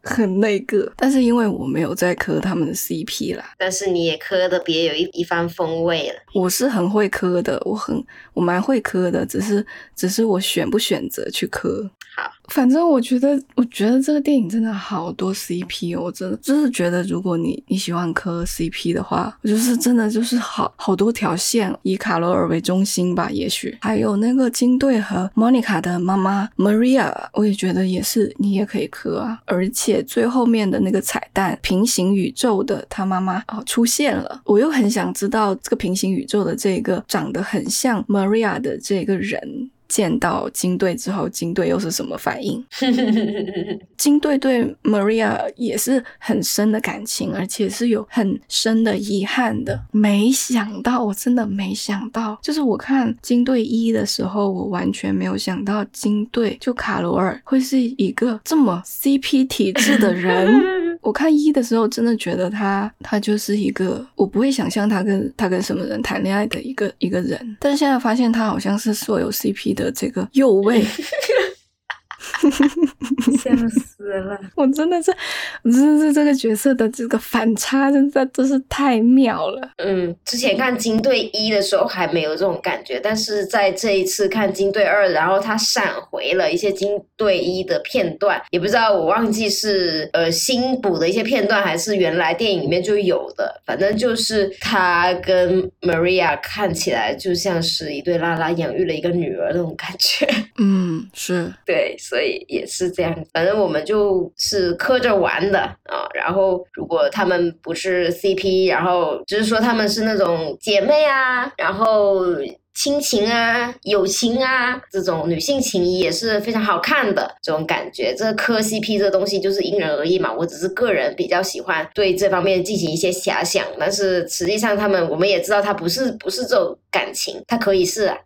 很那个，但是因为我没有在磕他们的 CP 啦，但是你也磕的别有一一番风味了。我是很会磕的，我很我蛮会磕的，只是只是我选不选择去磕。好，反正我觉得，我觉得这个电影真的好多 CP，我真的就是觉得，如果你你喜欢磕 CP 的话，我就是真的就是好好多条线，以卡罗尔为中心吧，也许还有那个金队和莫妮卡的妈妈 Maria，我也觉得也是，你也可以磕啊。而且最后面的那个彩蛋，平行宇宙的他妈妈哦出现了，我又很想知道这个平行宇宙的这个长得很像 Maria 的这个人。见到金队之后，金队又是什么反应？金队对 Maria 也是很深的感情，而且是有很深的遗憾的。没想到，我真的没想到，就是我看金队一的时候，我完全没有想到金队就卡罗尔会是一个这么 CP 体质的人。我看一的时候，真的觉得他他就是一个我不会想象他跟他跟什么人谈恋爱的一个一个人，但是现在发现他好像是所有 CP 的这个右位。笑死了！我真的是，真的是这个角色的这个反差，真的真是太妙了。嗯，之前看金队一的时候还没有这种感觉，但是在这一次看金队二，然后他闪回了一些金队一的片段，也不知道我忘记是呃新补的一些片段，还是原来电影里面就有的。反正就是他跟 Maria 看起来就像是一对拉拉养育了一个女儿那种感觉。嗯，是对，所以。也是这样，反正我们就是磕着玩的啊。然后如果他们不是 CP，然后就是说他们是那种姐妹啊，然后。亲情啊，友情啊，这种女性情谊也是非常好看的这种感觉。这磕 CP 这东西就是因人而异嘛。我只是个人比较喜欢对这方面进行一些遐想，但是实际上他们我们也知道他不是不是这种感情，他可以是，啊，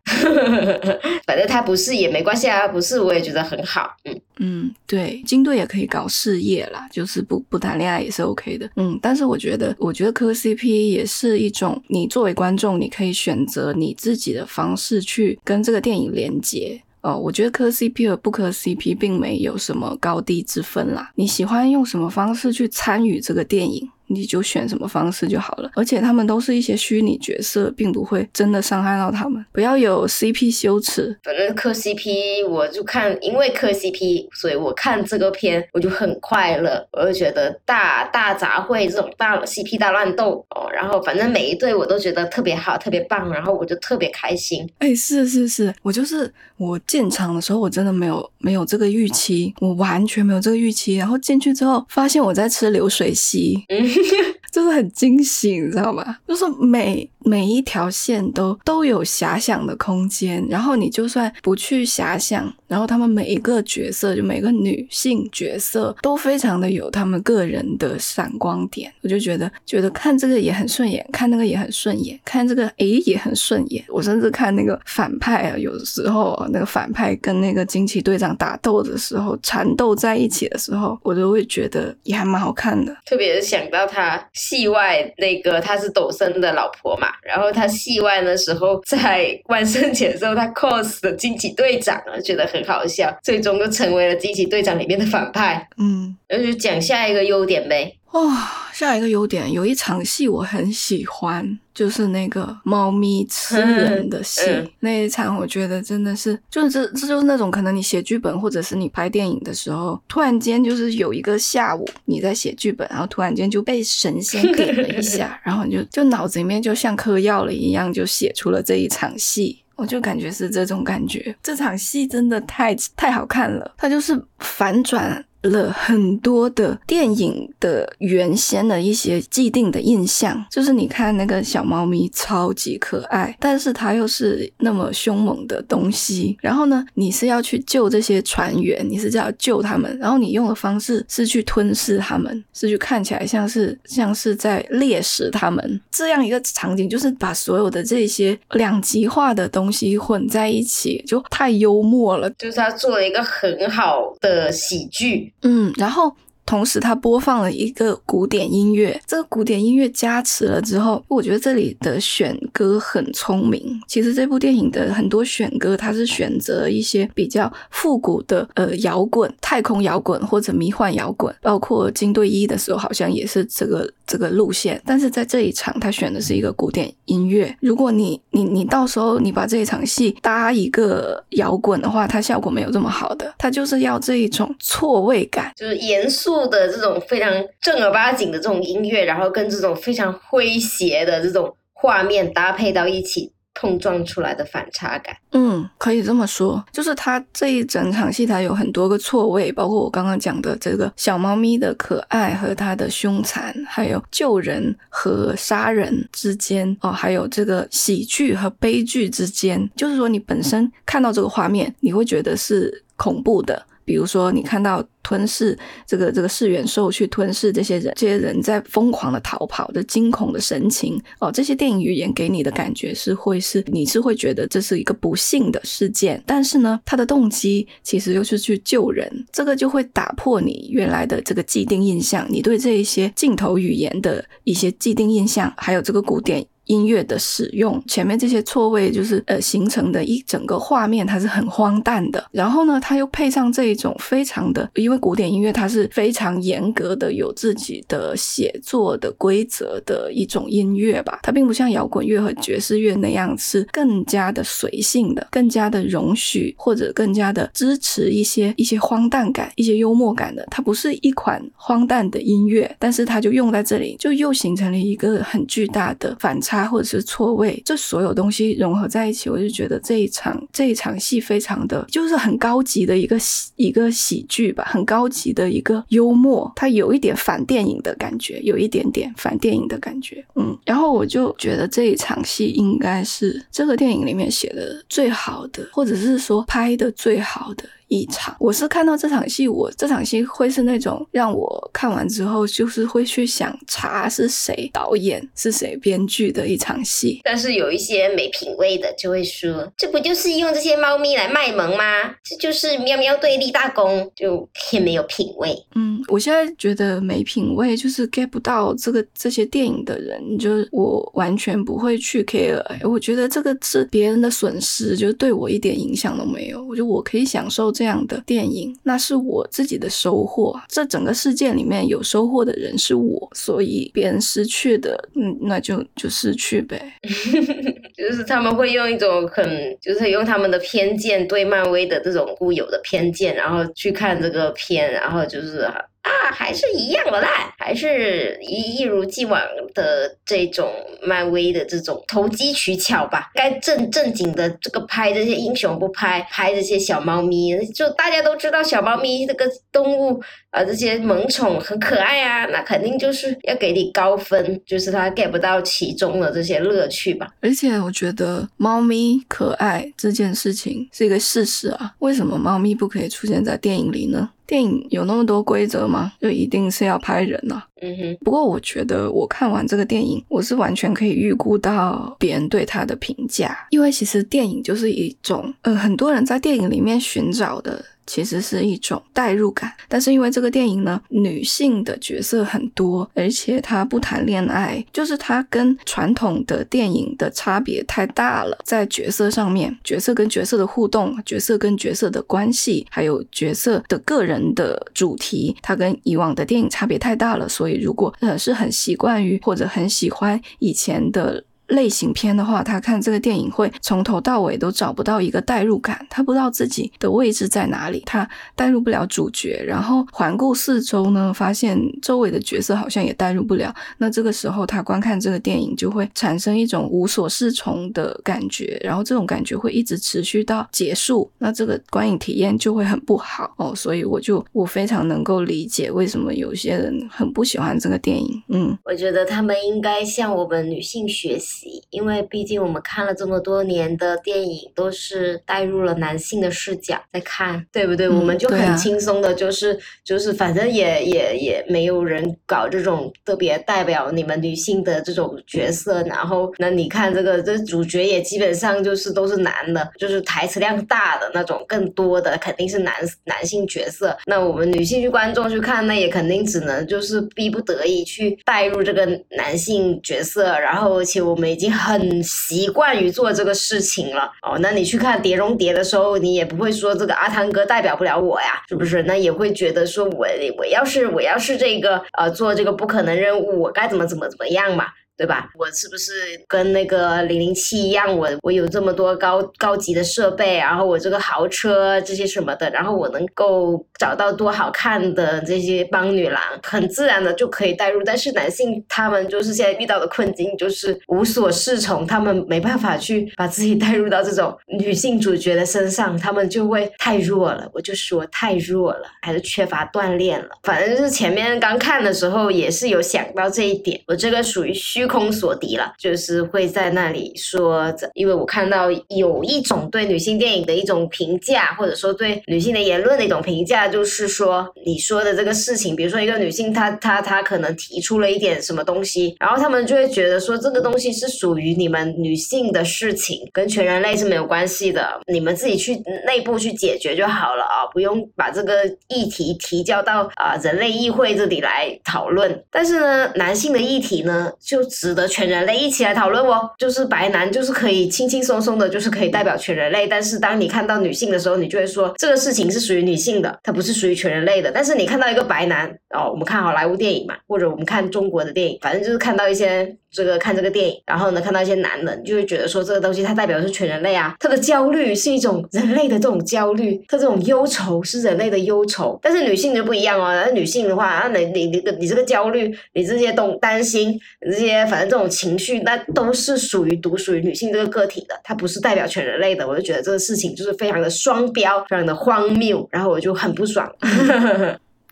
反正他不是也没关系啊，不是我也觉得很好。嗯嗯，对，金队也可以搞事业啦，就是不不谈恋爱也是 OK 的。嗯，但是我觉得我觉得磕 CP 也是一种你作为观众你可以选择你自己。的方式去跟这个电影连接哦，我觉得磕 CP 和不磕 CP 并没有什么高低之分啦。你喜欢用什么方式去参与这个电影？你就选什么方式就好了，而且他们都是一些虚拟角色，并不会真的伤害到他们。不要有 CP 羞耻。反正磕 CP，我就看，因为磕 CP，所以我看这个片我就很快乐。我就觉得大大杂烩这种大 CP 大乱斗哦，然后反正每一对我都觉得特别好，特别棒，然后我就特别开心。哎，是是是，我就是我进场的时候，我真的没有没有这个预期，我完全没有这个预期。然后进去之后，发现我在吃流水席。就是很惊喜，你知道吗？就是美每一条线都都有遐想的空间，然后你就算不去遐想，然后他们每一个角色，就每个女性角色都非常的有他们个人的闪光点，我就觉得觉得看这个也很顺眼，看那个也很顺眼，看这个诶也很顺眼。我甚至看那个反派啊，有的时候那个反派跟那个惊奇队长打斗的时候，缠斗在一起的时候，我都会觉得也还蛮好看的。特别是想到他。戏外那个他是抖森的老婆嘛，然后他戏外的时候在万圣节的时候他 cos 的惊奇队长啊，觉得很好笑，最终就成为了惊奇队长里面的反派。嗯，那就讲下一个优点呗。哇，下一个优点有一场戏我很喜欢，就是那个猫咪吃人的戏。那一场我觉得真的是，就是这这就是那种可能你写剧本或者是你拍电影的时候，突然间就是有一个下午你在写剧本，然后突然间就被神仙点了一下，然后你就就脑子里面就像嗑药了一样，就写出了这一场戏。我就感觉是这种感觉，这场戏真的太太好看了，它就是反转。了很多的电影的原先的一些既定的印象，就是你看那个小猫咪超级可爱，但是它又是那么凶猛的东西。然后呢，你是要去救这些船员，你是要救他们，然后你用的方式是去吞噬他们，是去看起来像是像是在猎食他们这样一个场景，就是把所有的这些两极化的东西混在一起，就太幽默了。就是他做了一个很好的喜剧。嗯，然后同时他播放了一个古典音乐，这个古典音乐加持了之后，我觉得这里的选歌很聪明。其实这部电影的很多选歌，它是选择一些比较复古的呃摇滚、太空摇滚或者迷幻摇滚，包括金队一的时候好像也是这个这个路线。但是在这一场，他选的是一个古典音乐。如果你你你到时候你把这一场戏搭一个摇滚的话，它效果没有这么好的。它就是要这一种错位感。就是严肃的这种非常正儿八经的这种音乐，然后跟这种非常诙谐的这种画面搭配到一起，碰撞出来的反差感。嗯，可以这么说，就是它这一整场戏，它有很多个错位，包括我刚刚讲的这个小猫咪的可爱和它的凶残，还有救人和杀人之间哦，还有这个喜剧和悲剧之间，就是说你本身看到这个画面，你会觉得是恐怖的。比如说，你看到吞噬这个这个噬元兽去吞噬这些人，这些人在疯狂的逃跑的惊恐的神情哦，这些电影语言给你的感觉是会是你是会觉得这是一个不幸的事件，但是呢，他的动机其实又是去救人，这个就会打破你原来的这个既定印象，你对这一些镜头语言的一些既定印象，还有这个古典。音乐的使用，前面这些错位就是呃形成的一整个画面，它是很荒诞的。然后呢，它又配上这一种非常的，因为古典音乐它是非常严格的，有自己的写作的规则的一种音乐吧。它并不像摇滚乐和爵士乐那样是更加的随性的，更加的容许或者更加的支持一些一些荒诞感、一些幽默感的。它不是一款荒诞的音乐，但是它就用在这里，就又形成了一个很巨大的反差。或者是错位，这所有东西融合在一起，我就觉得这一场这一场戏非常的，就是很高级的一个喜一个喜剧吧，很高级的一个幽默，它有一点反电影的感觉，有一点点反电影的感觉，嗯，然后我就觉得这一场戏应该是这个电影里面写的最好的，或者是说拍的最好的。一场，我是看到这场戏，我这场戏会是那种让我看完之后，就是会去想查是谁导演、是谁编剧的一场戏。但是有一些没品位的就会说，这不就是用这些猫咪来卖萌吗？这就是喵喵队立大功，就很没有品味。嗯，我现在觉得没品味，就是 get 不到这个这些电影的人，就是我完全不会去 care。我觉得这个是别人的损失，就是对我一点影响都没有。我觉得我可以享受。这样的电影，那是我自己的收获。这整个事件里面有收获的人是我，所以别人失去的，嗯，那就就失去呗。就是他们会用一种很，就是用他们的偏见对漫威的这种固有的偏见，然后去看这个片，然后就是。啊，还是一样的烂，还是一一如既往的这种漫威的这种投机取巧吧。该正正经的这个拍这些英雄不拍，拍这些小猫咪，就大家都知道小猫咪这个动物啊，这些萌宠很可爱啊，那肯定就是要给你高分，就是他 get 不到其中的这些乐趣吧。而且我觉得猫咪可爱这件事情是一个事实啊，为什么猫咪不可以出现在电影里呢？电影有那么多规则吗？就一定是要拍人啊？嗯哼。不过我觉得我看完这个电影，我是完全可以预估到别人对他的评价，因为其实电影就是一种，呃，很多人在电影里面寻找的。其实是一种代入感，但是因为这个电影呢，女性的角色很多，而且她不谈恋爱，就是它跟传统的电影的差别太大了，在角色上面，角色跟角色的互动，角色跟角色的关系，还有角色的个人的主题，它跟以往的电影差别太大了，所以如果呃是很习惯于或者很喜欢以前的。类型片的话，他看这个电影会从头到尾都找不到一个代入感，他不知道自己的位置在哪里，他代入不了主角，然后环顾四周呢，发现周围的角色好像也代入不了。那这个时候他观看这个电影就会产生一种无所适从的感觉，然后这种感觉会一直持续到结束，那这个观影体验就会很不好哦。所以我就我非常能够理解为什么有些人很不喜欢这个电影。嗯，我觉得他们应该向我们女性学习，因为毕竟我们看了这么多年的电影，都是带入了男性的视角在看，对不对？我们就很轻松的，就是就是反正也也也没有人搞这种特别代表你们女性的这种角色，然后那你看这个这主角也基本上就是都是男的，就是台词量大的那种，更多的肯定是男男性角色。那我们女性去观众去看，那也肯定只能就是逼不得已去带入这个男性角色，然后而且我们已经很习惯于做这个事情了哦。那你去看《碟中谍》的时候，你也不会说这个阿汤哥代表不了我呀，是不是？那也会觉得说我我要是我要是这个呃做这个不可能任务，我该怎么怎么怎么样嘛？对吧？我是不是跟那个零零七一样？我我有这么多高高级的设备，然后我这个豪车这些什么的，然后我能够找到多好看的这些帮女郎，很自然的就可以带入。但是男性他们就是现在遇到的困境，就是无所适从，他们没办法去把自己 带入到这种女性主角的身上，他们就会太弱了。我就说太弱了，还是缺乏锻炼了。反正就是前面刚看的时候也是有想到这一点，我这个属于虚。空所敌了，就是会在那里说，因为我看到有一种对女性电影的一种评价，或者说对女性的言论的一种评价，就是说你说的这个事情，比如说一个女性，她她她可能提出了一点什么东西，然后他们就会觉得说这个东西是属于你们女性的事情，跟全人类是没有关系的，你们自己去内部去解决就好了啊，不用把这个议题提交到啊人类议会这里来讨论。但是呢，男性的议题呢，就。值得全人类一起来讨论哦，就是白男就是可以轻轻松松的，就是可以代表全人类。但是当你看到女性的时候，你就会说这个事情是属于女性的，它不是属于全人类的。但是你看到一个白男哦，我们看好莱坞电影嘛，或者我们看中国的电影，反正就是看到一些。这个看这个电影，然后呢，看到一些男人，就会觉得说这个东西它代表的是全人类啊，他的焦虑是一种人类的这种焦虑，他这种忧愁是人类的忧愁。但是女性就不一样哦，那女性的话，那，你你你你这个焦虑，你这些东担心，你这些反正这种情绪，那都是属于独属于女性这个个体的，它不是代表全人类的。我就觉得这个事情就是非常的双标，非常的荒谬，然后我就很不爽。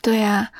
对呀。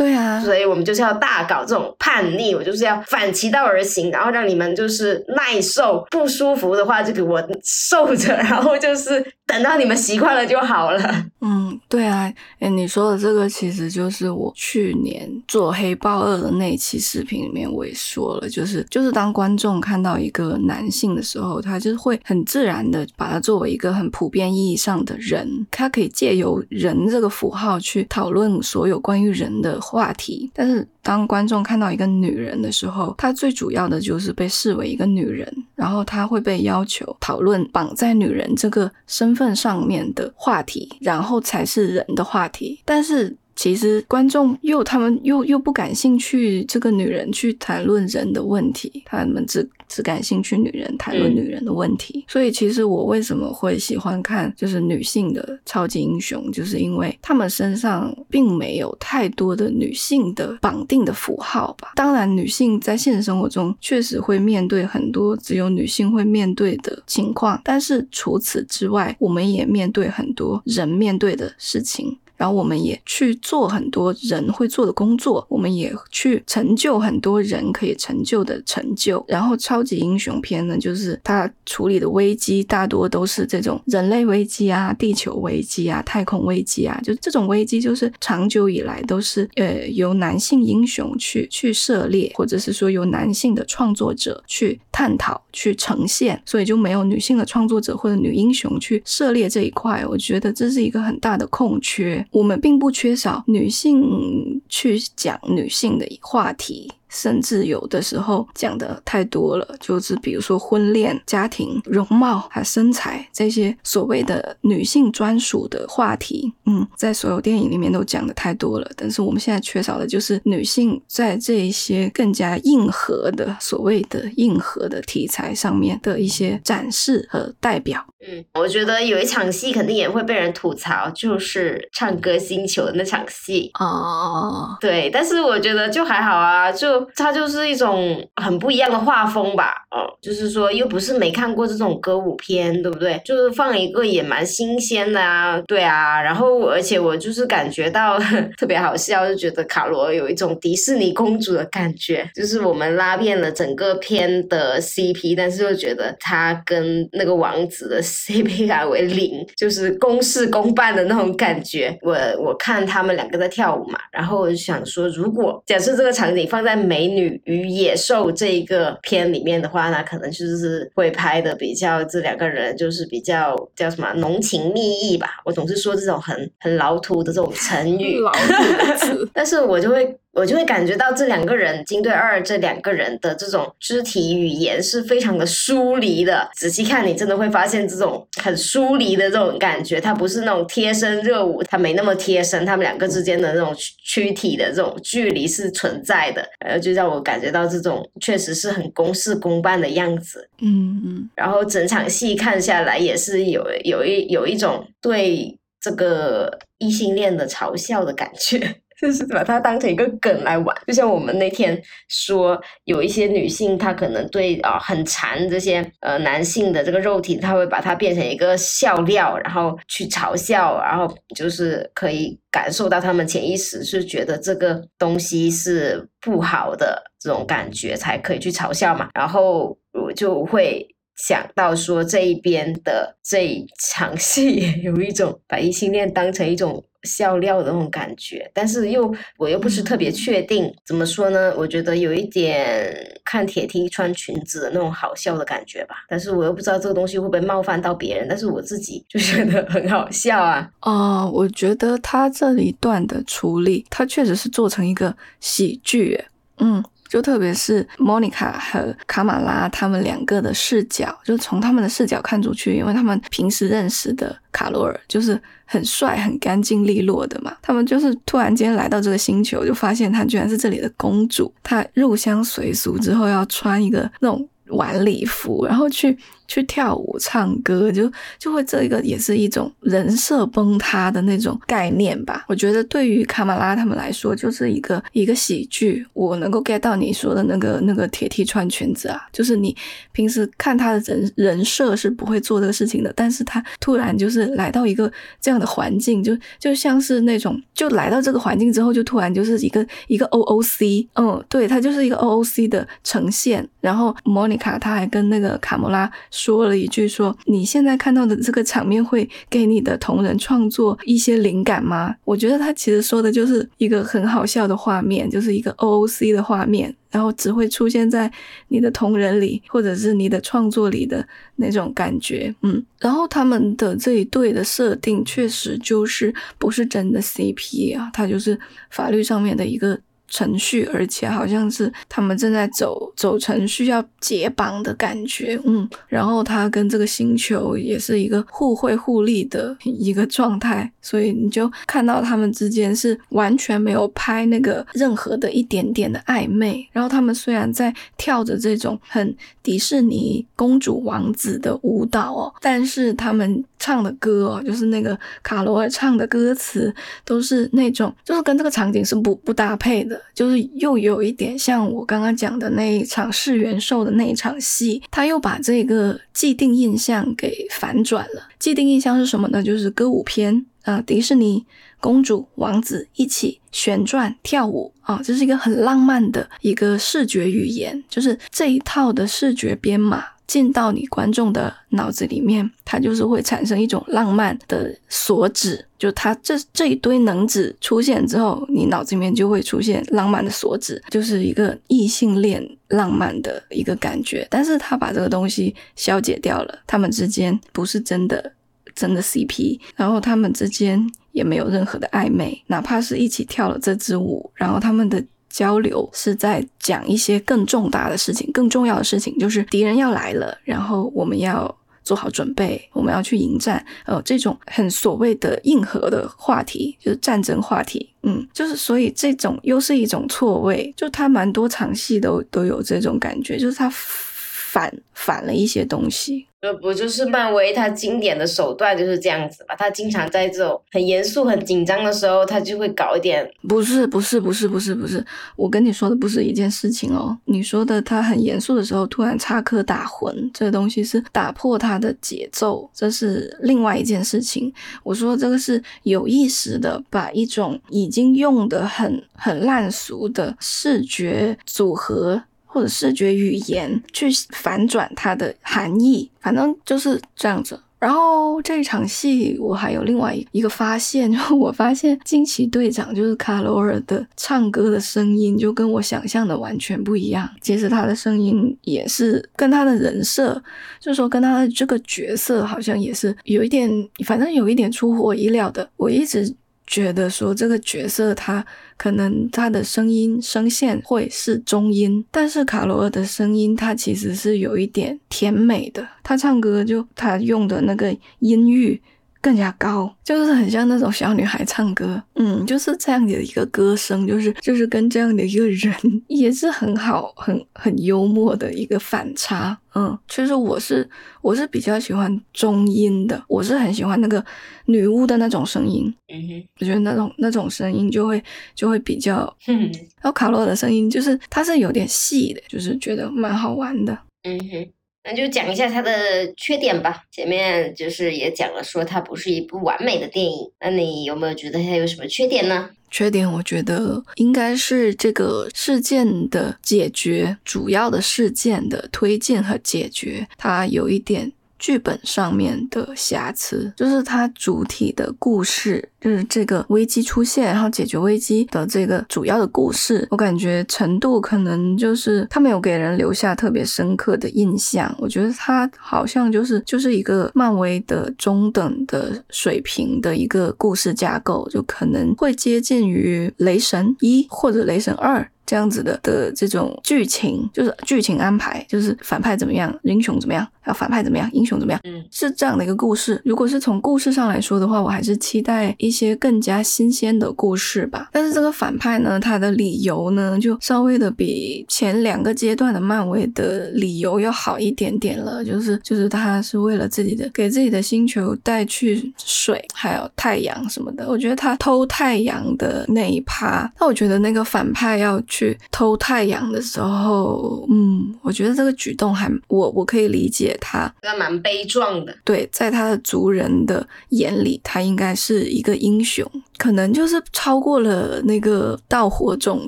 对啊，所以我们就是要大搞这种叛逆，我就是要反其道而行，然后让你们就是耐受不舒服的话就给我受着，然后就是。等到你们习惯了就好了。嗯，对啊，哎，你说的这个其实就是我去年做《黑豹二》的那一期视频里面我也说了，就是就是当观众看到一个男性的时候，他就会很自然的把他作为一个很普遍意义上的人，他可以借由人这个符号去讨论所有关于人的话题，但是。当观众看到一个女人的时候，她最主要的就是被视为一个女人，然后她会被要求讨论绑在女人这个身份上面的话题，然后才是人的话题。但是。其实观众又他们又又不感兴趣这个女人去谈论人的问题，他们只只感兴趣女人谈论女人的问题。所以其实我为什么会喜欢看就是女性的超级英雄，就是因为他们身上并没有太多的女性的绑定的符号吧。当然，女性在现实生活中确实会面对很多只有女性会面对的情况，但是除此之外，我们也面对很多人面对的事情。然后我们也去做很多人会做的工作，我们也去成就很多人可以成就的成就。然后超级英雄片呢，就是它处理的危机大多都是这种人类危机啊、地球危机啊、太空危机啊，就这种危机就是长久以来都是呃由男性英雄去去涉猎，或者是说由男性的创作者去探讨、去呈现，所以就没有女性的创作者或者女英雄去涉猎这一块。我觉得这是一个很大的空缺。我们并不缺少女性去讲女性的话题。甚至有的时候讲的太多了，就是比如说婚恋、家庭、容貌还有身材这些所谓的女性专属的话题，嗯，在所有电影里面都讲的太多了。但是我们现在缺少的就是女性在这一些更加硬核的所谓的硬核的题材上面的一些展示和代表。嗯，我觉得有一场戏肯定也会被人吐槽，就是唱歌星球的那场戏。哦，对，但是我觉得就还好啊，就它就是一种很不一样的画风吧。哦，就是说又不是没看过这种歌舞片，对不对？就是放一个也蛮新鲜的啊，对啊。然后而且我就是感觉到 特别好笑，就觉得卡罗有一种迪士尼公主的感觉，就是我们拉遍了整个片的 CP，但是又觉得他跟那个王子的。CP 感为零，就是公事公办的那种感觉。我我看他们两个在跳舞嘛，然后我就想说，如果假设这个场景放在《美女与野兽》这一个片里面的话，那可能就是会拍的比较这两个人就是比较叫什么浓情蜜意吧。我总是说这种很很老土的这种成语，但是我就会。我就会感觉到这两个人金对二这两个人的这种肢体语言是非常的疏离的。仔细看，你真的会发现这种很疏离的这种感觉，它不是那种贴身热舞，它没那么贴身。他们两个之间的那种躯体的这种距离是存在的，呃，就让我感觉到这种确实是很公事公办的样子。嗯嗯。然后整场戏看下来，也是有有一有一种对这个异性恋的嘲笑的感觉。就是把它当成一个梗来玩，就像我们那天说，有一些女性她可能对啊很馋这些呃男性的这个肉体，她会把它变成一个笑料，然后去嘲笑，然后就是可以感受到他们潜意识是觉得这个东西是不好的这种感觉，才可以去嘲笑嘛。然后我就会想到说这一边的这一场戏，有一种把异性恋当成一种。笑料的那种感觉，但是又我又不是特别确定，怎么说呢？我觉得有一点看铁梯穿裙子的那种好笑的感觉吧，但是我又不知道这个东西会不会冒犯到别人，但是我自己就觉得很好笑啊。哦，我觉得他这一段的处理，他确实是做成一个喜剧，嗯。就特别是莫妮卡和卡马拉他们两个的视角，就从他们的视角看出去，因为他们平时认识的卡罗尔就是很帅、很干净利落的嘛。他们就是突然间来到这个星球，就发现她居然是这里的公主。她入乡随俗之后，要穿一个那种晚礼服，然后去。去跳舞、唱歌，就就会这个也是一种人设崩塌的那种概念吧。我觉得对于卡马拉他们来说，就是一个一个喜剧。我能够 get 到你说的那个那个铁梯穿裙子啊，就是你平时看他的人人设是不会做这个事情的，但是他突然就是来到一个这样的环境，就就像是那种就来到这个环境之后，就突然就是一个一个 O O C，嗯，对他就是一个 O O C 的呈现。然后莫妮卡他还跟那个卡莫拉。说了一句：“说你现在看到的这个场面会给你的同人创作一些灵感吗？”我觉得他其实说的就是一个很好笑的画面，就是一个 OOC 的画面，然后只会出现在你的同人里或者是你的创作里的那种感觉。嗯，然后他们的这一对的设定确实就是不是真的 CP 啊，他就是法律上面的一个。程序，而且好像是他们正在走走程序要解绑的感觉，嗯，然后他跟这个星球也是一个互惠互利的一个状态，所以你就看到他们之间是完全没有拍那个任何的一点点的暧昧，然后他们虽然在跳着这种很迪士尼公主王子的舞蹈哦，但是他们唱的歌哦，就是那个卡罗尔唱的歌词都是那种，就是跟这个场景是不不搭配的。就是又有一点像我刚刚讲的那一场世元兽的那一场戏，他又把这个既定印象给反转了。既定印象是什么呢？就是歌舞片啊，迪士尼公主王子一起旋转跳舞啊，这是一个很浪漫的一个视觉语言，就是这一套的视觉编码。进到你观众的脑子里面，它就是会产生一种浪漫的锁指，就它这这一堆能指出现之后，你脑子里面就会出现浪漫的锁指，就是一个异性恋浪漫的一个感觉。但是他把这个东西消解掉了，他们之间不是真的真的 CP，然后他们之间也没有任何的暧昧，哪怕是一起跳了这支舞，然后他们的。交流是在讲一些更重大的事情、更重要的事情，就是敌人要来了，然后我们要做好准备，我们要去迎战。呃，这种很所谓的硬核的话题，就是战争话题。嗯，就是所以这种又是一种错位，就他蛮多场戏都都有这种感觉，就是他反反了一些东西。这不就是漫威他经典的手段就是这样子吧？他经常在这种很严肃、很紧张的时候，他就会搞一点。不是，不是，不是，不是，不是，我跟你说的不是一件事情哦。你说的他很严肃的时候，突然插科打诨，这东西是打破他的节奏，这是另外一件事情。我说这个是有意识的，把一种已经用的很很烂俗的视觉组合。或者视觉语言去反转它的含义，反正就是这样子。然后这一场戏，我还有另外一个发现，就我发现惊奇队长就是卡罗尔的唱歌的声音，就跟我想象的完全不一样。其实他的声音也是跟他的人设，就是说跟他的这个角色好像也是有一点，反正有一点出乎我意料的。我一直。觉得说这个角色他可能他的声音声线会是中音，但是卡罗尔的声音他其实是有一点甜美的，他唱歌就他用的那个音域。更加高，就是很像那种小女孩唱歌，嗯，就是这样的一个歌声，就是就是跟这样的一个人 也是很好，很很幽默的一个反差，嗯，其实我是我是比较喜欢中音的，我是很喜欢那个女巫的那种声音，嗯哼，我觉得那种那种声音就会就会比较，嗯，然后卡洛的声音就是它是有点细的，就是觉得蛮好玩的，嗯哼。那就讲一下它的缺点吧。前面就是也讲了，说它不是一部完美的电影。那你有没有觉得它有什么缺点呢？缺点我觉得应该是这个事件的解决，主要的事件的推进和解决，它有一点。剧本上面的瑕疵，就是它主体的故事，就是这个危机出现，然后解决危机的这个主要的故事，我感觉程度可能就是它没有给人留下特别深刻的印象。我觉得它好像就是就是一个漫威的中等的水平的一个故事架构，就可能会接近于雷神一或者雷神二。这样子的的这种剧情，就是剧情安排，就是反派怎么样，英雄怎么样，还有反派怎么样，英雄怎么样，嗯，是这样的一个故事。如果是从故事上来说的话，我还是期待一些更加新鲜的故事吧。但是这个反派呢，他的理由呢，就稍微的比前两个阶段的漫威的理由要好一点点了。就是就是他是为了自己的，给自己的星球带去水，还有太阳什么的。我觉得他偷太阳的那一趴，那我觉得那个反派要去。去偷太阳的时候，嗯，我觉得这个举动还我我可以理解他，他蛮悲壮的。对，在他的族人的眼里，他应该是一个英雄。可能就是超过了那个盗火种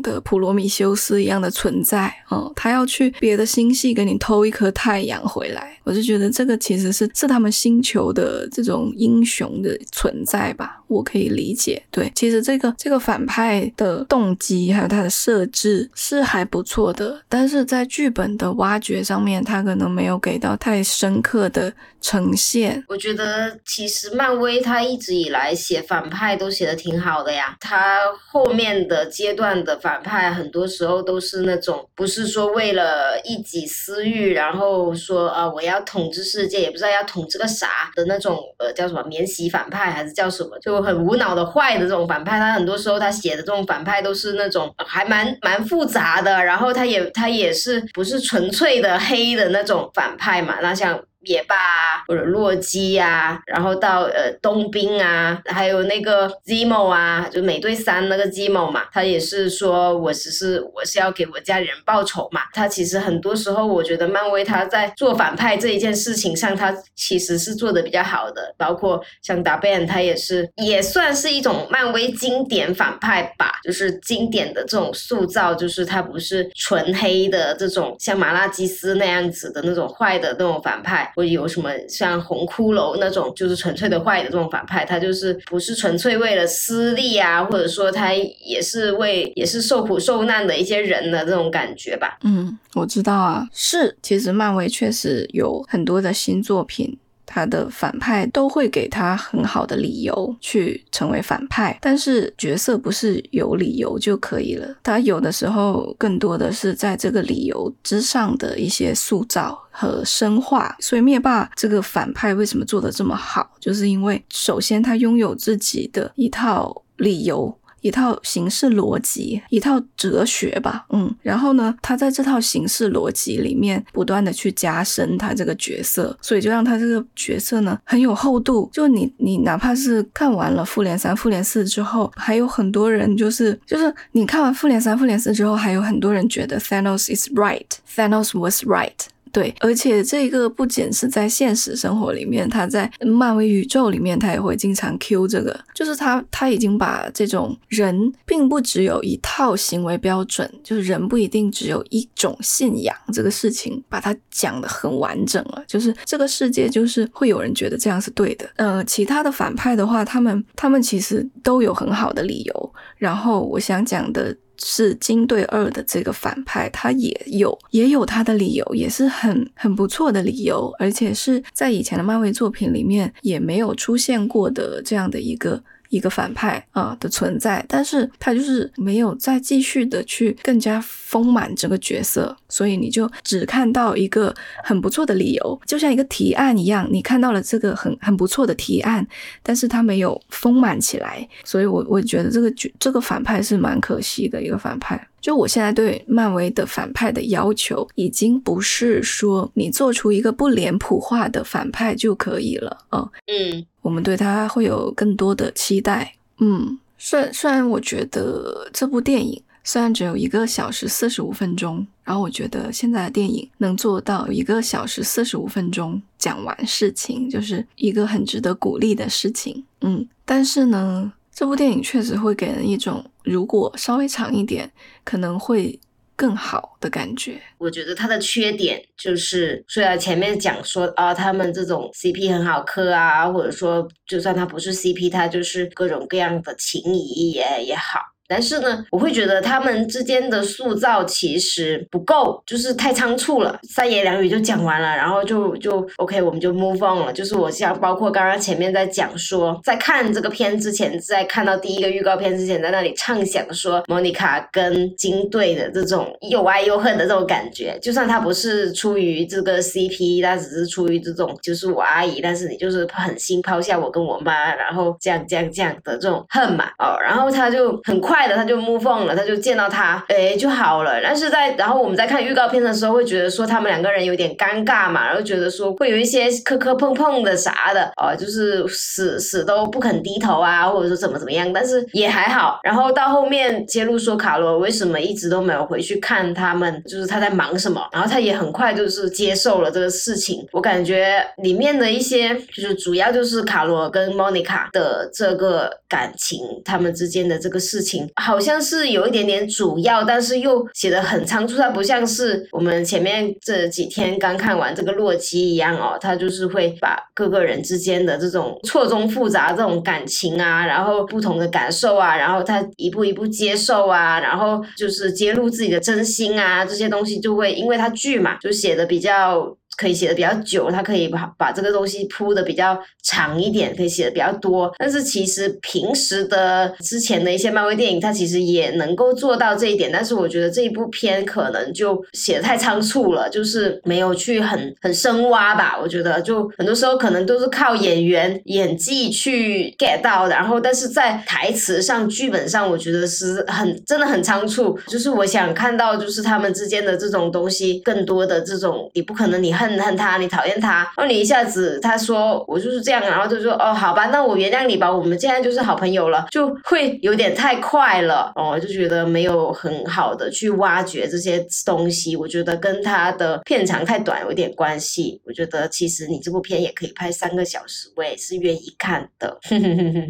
的普罗米修斯一样的存在，嗯，他要去别的星系给你偷一颗太阳回来，我就觉得这个其实是是他们星球的这种英雄的存在吧，我可以理解。对，其实这个这个反派的动机还有他的设置是是还不错的，但是在剧本的挖掘上面，他可能没有给到太深刻的呈现。我觉得其实漫威他一直以来写反派都写的。挺好的呀，他后面的阶段的反派很多时候都是那种不是说为了一己私欲，然后说啊我要统治世界，也不知道要统治个啥的那种，呃叫什么免洗反派还是叫什么，就很无脑的坏的这种反派。他很多时候他写的这种反派都是那种还蛮蛮蛮复杂的，然后他也他也是不是纯粹的黑的那种反派嘛？那像。灭霸啊，或者洛基啊，然后到呃冬兵啊，还有那个 Zemo 啊，就美队三那个 Zemo 嘛，他也是说我只是我是要给我家里人报仇嘛。他其实很多时候，我觉得漫威他在做反派这一件事情上，他其实是做的比较好的。包括像 d 贝 b 他也是也算是一种漫威经典反派吧，就是经典的这种塑造，就是他不是纯黑的这种像麻辣鸡丝那样子的那种坏的那种反派。会有什么像红骷髅那种，就是纯粹的坏的这种反派，他就是不是纯粹为了私利啊，或者说他也是为也是受苦受难的一些人的这种感觉吧。嗯，我知道啊，是，其实漫威确实有很多的新作品。他的反派都会给他很好的理由去成为反派，但是角色不是有理由就可以了，他有的时候更多的是在这个理由之上的一些塑造和深化。所以灭霸这个反派为什么做的这么好，就是因为首先他拥有自己的一套理由。一套形式逻辑，一套哲学吧，嗯，然后呢，他在这套形式逻辑里面不断的去加深他这个角色，所以就让他这个角色呢很有厚度。就你你哪怕是看完了复联三、复联四之后，还有很多人就是就是你看完复联三、复联四之后，还有很多人觉得 Thanos is right，Thanos was right。对，而且这个不仅是在现实生活里面，他在漫威宇宙里面，他也会经常 Q 这个，就是他他已经把这种人并不只有一套行为标准，就是人不一定只有一种信仰这个事情，把它讲得很完整了。就是这个世界就是会有人觉得这样是对的。呃，其他的反派的话，他们他们其实都有很好的理由。然后我想讲的。是金对二的这个反派，他也有也有他的理由，也是很很不错的理由，而且是在以前的漫威作品里面也没有出现过的这样的一个。一个反派啊的存在，但是他就是没有再继续的去更加丰满这个角色，所以你就只看到一个很不错的理由，就像一个提案一样，你看到了这个很很不错的提案，但是他没有丰满起来，所以我我觉得这个角这个反派是蛮可惜的一个反派。就我现在对漫威的反派的要求，已经不是说你做出一个不脸谱化的反派就可以了哦。嗯，我们对他会有更多的期待。嗯，虽虽然我觉得这部电影虽然只有一个小时四十五分钟，然后我觉得现在的电影能做到一个小时四十五分钟讲完事情，就是一个很值得鼓励的事情。嗯，但是呢。这部电影确实会给人一种，如果稍微长一点，可能会更好的感觉。我觉得它的缺点就是，虽然前面讲说啊，他们这种 CP 很好磕啊，或者说就算他不是 CP，他就是各种各样的情谊也也好。但是呢，我会觉得他们之间的塑造其实不够，就是太仓促了，三言两语就讲完了，然后就就 OK，我们就 move on 了。就是我像包括刚刚前面在讲说，在看这个片之前，在看到第一个预告片之前，在那里畅想说莫妮卡跟金队的这种又爱又恨的这种感觉，就算他不是出于这个 CP，他只是出于这种就是我阿姨，但是你就是狠心抛下我跟我妈，然后这样这样这样的这种恨嘛，哦，然后他就很快。他就 move on 了，他就见到他，哎，就好了。但是在然后我们在看预告片的时候，会觉得说他们两个人有点尴尬嘛，然后觉得说会有一些磕磕碰碰的啥的，哦，就是死死都不肯低头啊，或者说怎么怎么样。但是也还好。然后到后面揭露说卡罗为什么一直都没有回去看他们，就是他在忙什么。然后他也很快就是接受了这个事情。我感觉里面的一些就是主要就是卡罗跟莫妮卡的这个感情，他们之间的这个事情。好像是有一点点主要，但是又写的很仓促，它不像是我们前面这几天刚看完这个洛基一样哦，他就是会把各个人之间的这种错综复杂这种感情啊，然后不同的感受啊，然后他一步一步接受啊，然后就是揭露自己的真心啊，这些东西就会因为他剧嘛，就写的比较。可以写的比较久，他可以把把这个东西铺的比较长一点，可以写的比较多。但是其实平时的之前的一些漫威电影，它其实也能够做到这一点。但是我觉得这一部片可能就写的太仓促了，就是没有去很很深挖吧。我觉得就很多时候可能都是靠演员演技去 get 到，然后但是在台词上、剧本上，我觉得是很真的很仓促。就是我想看到就是他们之间的这种东西，更多的这种，你不可能你。恨恨他，你讨厌他，然后你一下子他说我就是这样，然后就说哦好吧，那我原谅你吧，我们现在就是好朋友了，就会有点太快了哦，就觉得没有很好的去挖掘这些东西，我觉得跟他的片长太短有点关系。我觉得其实你这部片也可以拍三个小时，我也是愿意看的。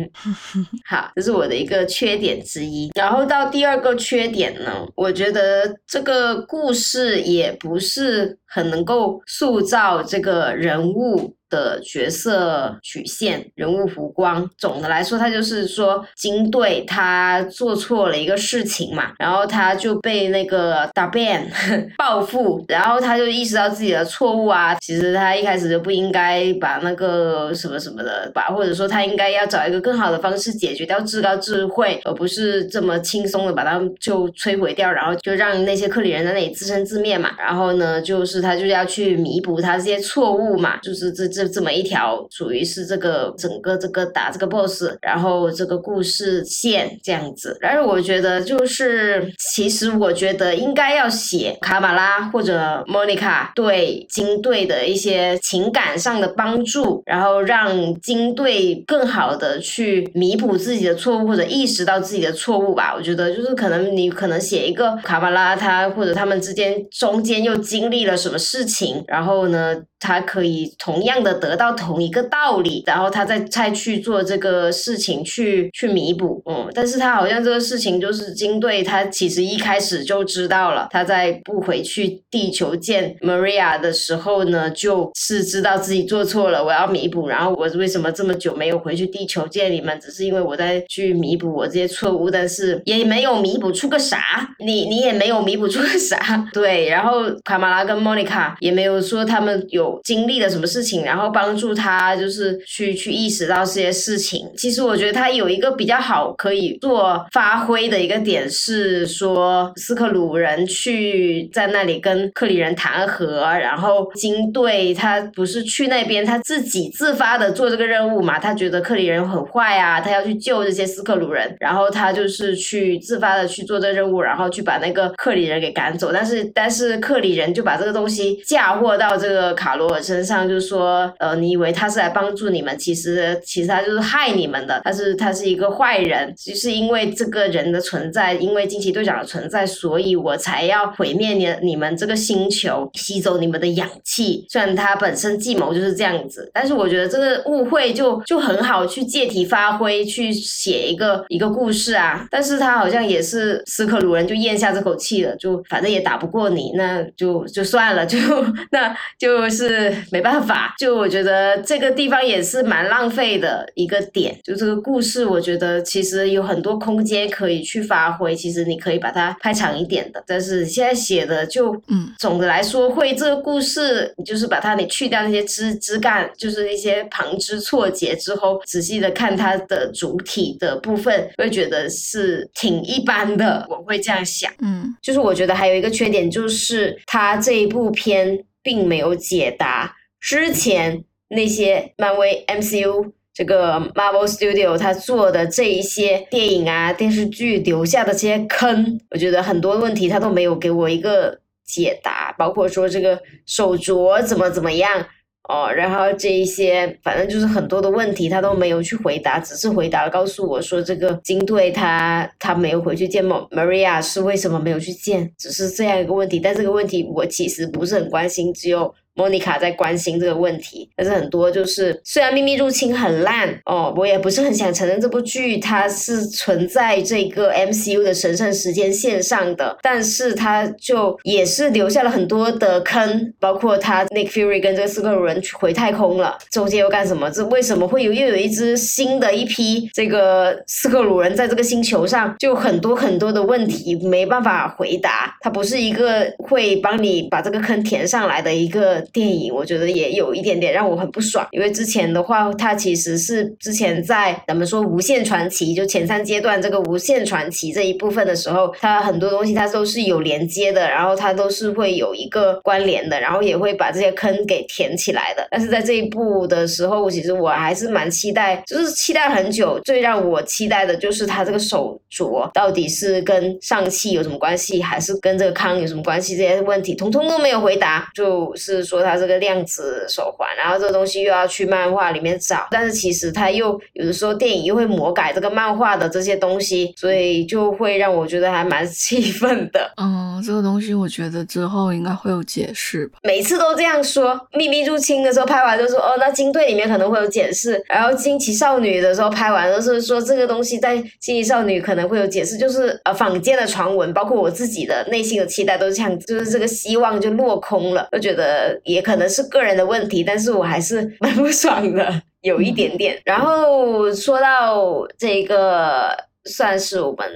好，这是我的一个缺点之一。然后到第二个缺点呢，我觉得这个故事也不是很能够。塑造这个人物的角色曲线、人物弧光。总的来说，他就是说金队他做错了一个事情嘛，然后他就被那个大 Ben 报复，然后他就意识到自己的错误啊。其实他一开始就不应该把那个什么什么的吧，或者说他应该要找一个更好的方式解决掉至高智慧，而不是这么轻松的把他们就摧毁掉，然后就让那些克里人在那里自生自灭嘛。然后呢，就是他就要去弥补他这些错误嘛，就是这这就这么一条属于是这个整个这个打这个 boss，然后这个故事线这样子。但是我觉得就是，其实我觉得应该要写卡马拉或者莫妮卡对金队的一些情感上的帮助，然后让金队更好的去弥补自己的错误或者意识到自己的错误吧。我觉得就是可能你可能写一个卡马拉他或者他们之间中间又经历了什么事情，然后呢？他可以同样的得到同一个道理，然后他再再去做这个事情去去弥补，嗯，但是他好像这个事情就是金队，他其实一开始就知道了，他在不回去地球见 Maria 的时候呢，就是知道自己做错了，我要弥补，然后我为什么这么久没有回去地球见你们，只是因为我在去弥补我这些错误，但是也没有弥补出个啥，你你也没有弥补出个啥，对，然后卡马拉跟莫妮卡也没有说他们有。经历了什么事情，然后帮助他就是去去意识到这些事情。其实我觉得他有一个比较好可以做发挥的一个点是说，斯克鲁人去在那里跟克里人谈和，然后金队他不是去那边他自己自发的做这个任务嘛？他觉得克里人很坏啊，他要去救这些斯克鲁人，然后他就是去自发的去做这个任务，然后去把那个克里人给赶走。但是但是克里人就把这个东西嫁祸到这个卡我身上就说，呃，你以为他是来帮助你们，其实其实他就是害你们的。他是他是一个坏人，就是因为这个人的存在，因为惊奇队长的存在，所以我才要毁灭你你们这个星球，吸走你们的氧气。虽然他本身计谋就是这样子，但是我觉得这个误会就就很好去借题发挥，去写一个一个故事啊。但是他好像也是斯克鲁人就咽下这口气了，就反正也打不过你，那就就算了，就 那就是。是没办法，就我觉得这个地方也是蛮浪费的一个点。就这个故事，我觉得其实有很多空间可以去发挥。其实你可以把它拍长一点的，但是现在写的就，嗯，总的来说会这个故事，你就是把它你去掉那些枝枝干，就是一些旁枝错节之后，仔细的看它的主体的部分，会觉得是挺一般的。我会这样想，嗯，就是我觉得还有一个缺点，就是它这一部片。并没有解答之前那些漫威 MCU 这个 Marvel Studio 他做的这一些电影啊电视剧留下的这些坑，我觉得很多问题他都没有给我一个解答，包括说这个手镯怎么怎么样。哦，然后这一些，反正就是很多的问题，他都没有去回答，只是回答告诉我说，这个金队他他没有回去见 Maria 是为什么没有去见，只是这样一个问题。但这个问题我其实不是很关心，只有。莫妮卡在关心这个问题，但是很多就是虽然《秘密入侵》很烂哦，我也不是很想承认这部剧它是存在这个 MCU 的神圣时间线上的，但是它就也是留下了很多的坑，包括他 Nick Fury 跟这个斯克鲁人回太空了，中间又干什么？这为什么会有又有一只新的一批这个斯克鲁人在这个星球上？就很多很多的问题没办法回答，它不是一个会帮你把这个坑填上来的一个。电影我觉得也有一点点让我很不爽，因为之前的话，它其实是之前在咱们说无限传奇就前三阶段这个无限传奇这一部分的时候，它很多东西它都是有连接的，然后它都是会有一个关联的，然后也会把这些坑给填起来的。但是在这一部的时候，其实我还是蛮期待，就是期待很久。最让我期待的就是它这个手镯到底是跟上汽有什么关系，还是跟这个康有什么关系？这些问题通通都没有回答，就是。说它是个量子手环，然后这个东西又要去漫画里面找，但是其实它又有的时候电影又会魔改这个漫画的这些东西，所以就会让我觉得还蛮气愤的。嗯，这个东西我觉得之后应该会有解释吧。每次都这样说，秘密入侵的时候拍完就说哦，那金队里面可能会有解释，然后惊奇少女的时候拍完都是说这个东西在惊奇少女可能会有解释，就是呃坊间的传闻，包括我自己的内心的期待都是这样，就是这个希望就落空了，就觉得。也可能是个人的问题，但是我还是 蛮不爽的，有一点点。然后说到这个，算是我们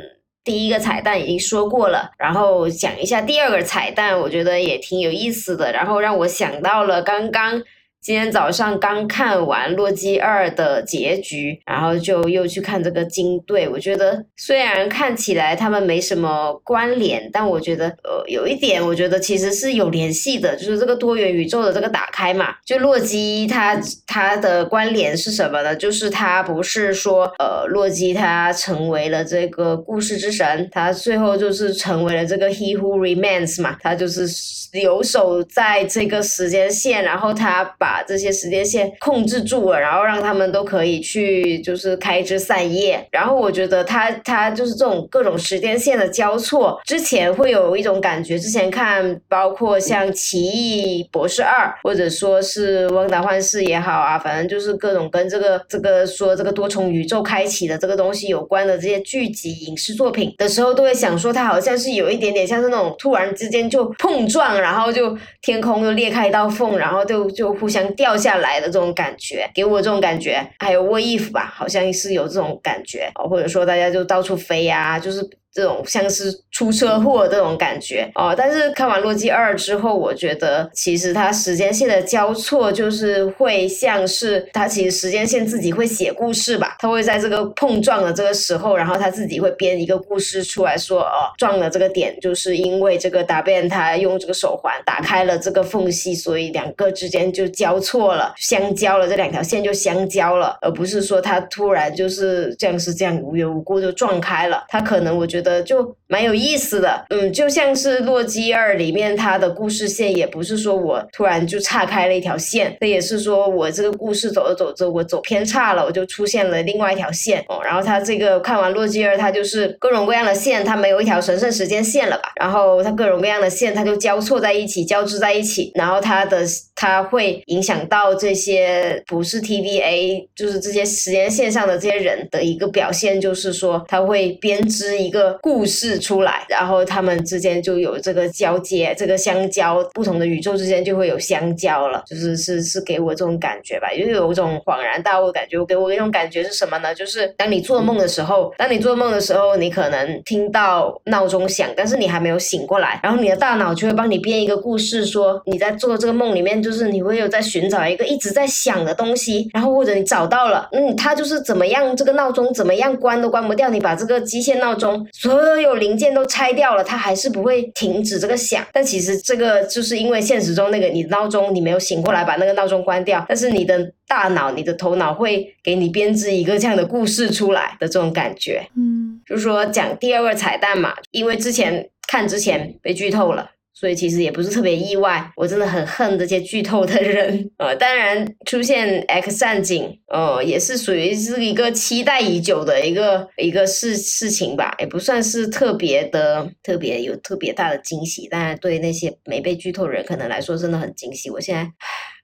第一个彩蛋已经说过了，然后讲一下第二个彩蛋，我觉得也挺有意思的，然后让我想到了刚刚。今天早上刚看完《洛基二》的结局，然后就又去看这个金队。我觉得虽然看起来他们没什么关联，但我觉得呃有一点，我觉得其实是有联系的，就是这个多元宇宙的这个打开嘛。就洛基他他的关联是什么呢？就是他不是说呃洛基他成为了这个故事之神，他最后就是成为了这个 He Who Remains 嘛，他就是留守在这个时间线，然后他把。把这些时间线控制住了，然后让他们都可以去就是开枝散叶。然后我觉得他他就是这种各种时间线的交错，之前会有一种感觉。之前看包括像《奇异博士二》，或者说是《旺达幻视》也好啊，反正就是各种跟这个这个说这个多重宇宙开启的这个东西有关的这些剧集、影视作品的时候，都会想说它好像是有一点点像是那种突然之间就碰撞，然后就天空又裂开一道缝，然后就就互相。掉下来的这种感觉，给我这种感觉，还有 wave 吧，好像是有这种感觉，或者说大家就到处飞呀，就是。这种像是出车祸这种感觉哦，但是看完《洛基二》之后，我觉得其实它时间线的交错就是会像是它其实时间线自己会写故事吧，它会在这个碰撞的这个时候，然后它自己会编一个故事出来说哦，撞了这个点就是因为这个答辩他用这个手环打开了这个缝隙，所以两个之间就交错了，相交了，这两条线就相交了，而不是说它突然就是这样是这样无缘无故就撞开了，它可能我觉得。的就蛮有意思的，嗯，就像是《洛基二》里面它的故事线，也不是说我突然就岔开了一条线，这也是说我这个故事走着走着，我走偏差了，我就出现了另外一条线哦。然后它这个看完《洛基二》，它就是各种各样的线，它没有一条神圣时间线了吧？然后它各种各样的线，它就交错在一起，交织在一起，然后它的它会影响到这些不是 TVA，就是这些时间线上的这些人的一个表现，就是说它会编织一个。故事出来，然后他们之间就有这个交接，这个相交，不同的宇宙之间就会有相交了，就是是是给我这种感觉吧，就有一种恍然大悟的感觉。给我一种感觉是什么呢？就是当你做梦的时候，当你做梦的时候，你可能听到闹钟响，但是你还没有醒过来，然后你的大脑就会帮你编一个故事，说你在做这个梦里面，就是你会有在寻找一个一直在响的东西，然后或者你找到了，嗯，它就是怎么样，这个闹钟怎么样关都关不掉，你把这个机械闹钟。所有零件都拆掉了，它还是不会停止这个响。但其实这个就是因为现实中那个你闹钟你没有醒过来，把那个闹钟关掉。但是你的大脑、你的头脑会给你编织一个这样的故事出来的这种感觉。嗯，就是说讲第二个彩蛋嘛，因为之前看之前被剧透了。所以其实也不是特别意外，我真的很恨这些剧透的人。呃，当然出现 X 战警，呃，也是属于是一个期待已久的一个一个事事情吧，也不算是特别的特别有特别大的惊喜，但是对那些没被剧透的人可能来说真的很惊喜。我现在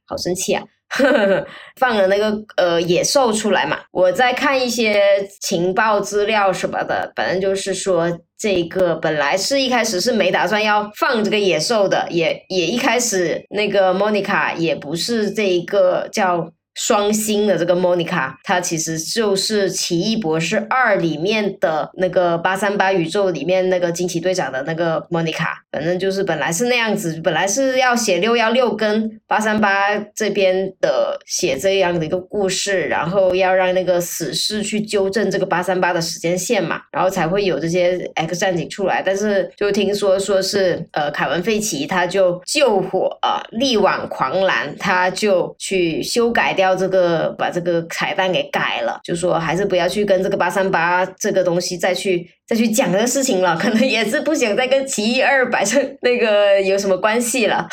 好生气啊！放了那个呃野兽出来嘛，我在看一些情报资料什么的，反正就是说这个本来是一开始是没打算要放这个野兽的，也也一开始那个莫妮卡也不是这一个叫。双星的这个莫妮卡，她其实就是《奇异博士二》里面的那个八三八宇宙里面那个惊奇队长的那个莫妮卡。反正就是本来是那样子，本来是要写六幺六跟八三八这边的写这样的一个故事，然后要让那个死侍去纠正这个八三八的时间线嘛，然后才会有这些 X 战警出来。但是就听说说是呃凯文费奇他就救火啊，力挽狂澜，他就去修改掉。要这个把这个彩蛋给改了，就说还是不要去跟这个八三八这个东西再去再去讲这个事情了，可能也是不想再跟奇异二摆成那个有什么关系了。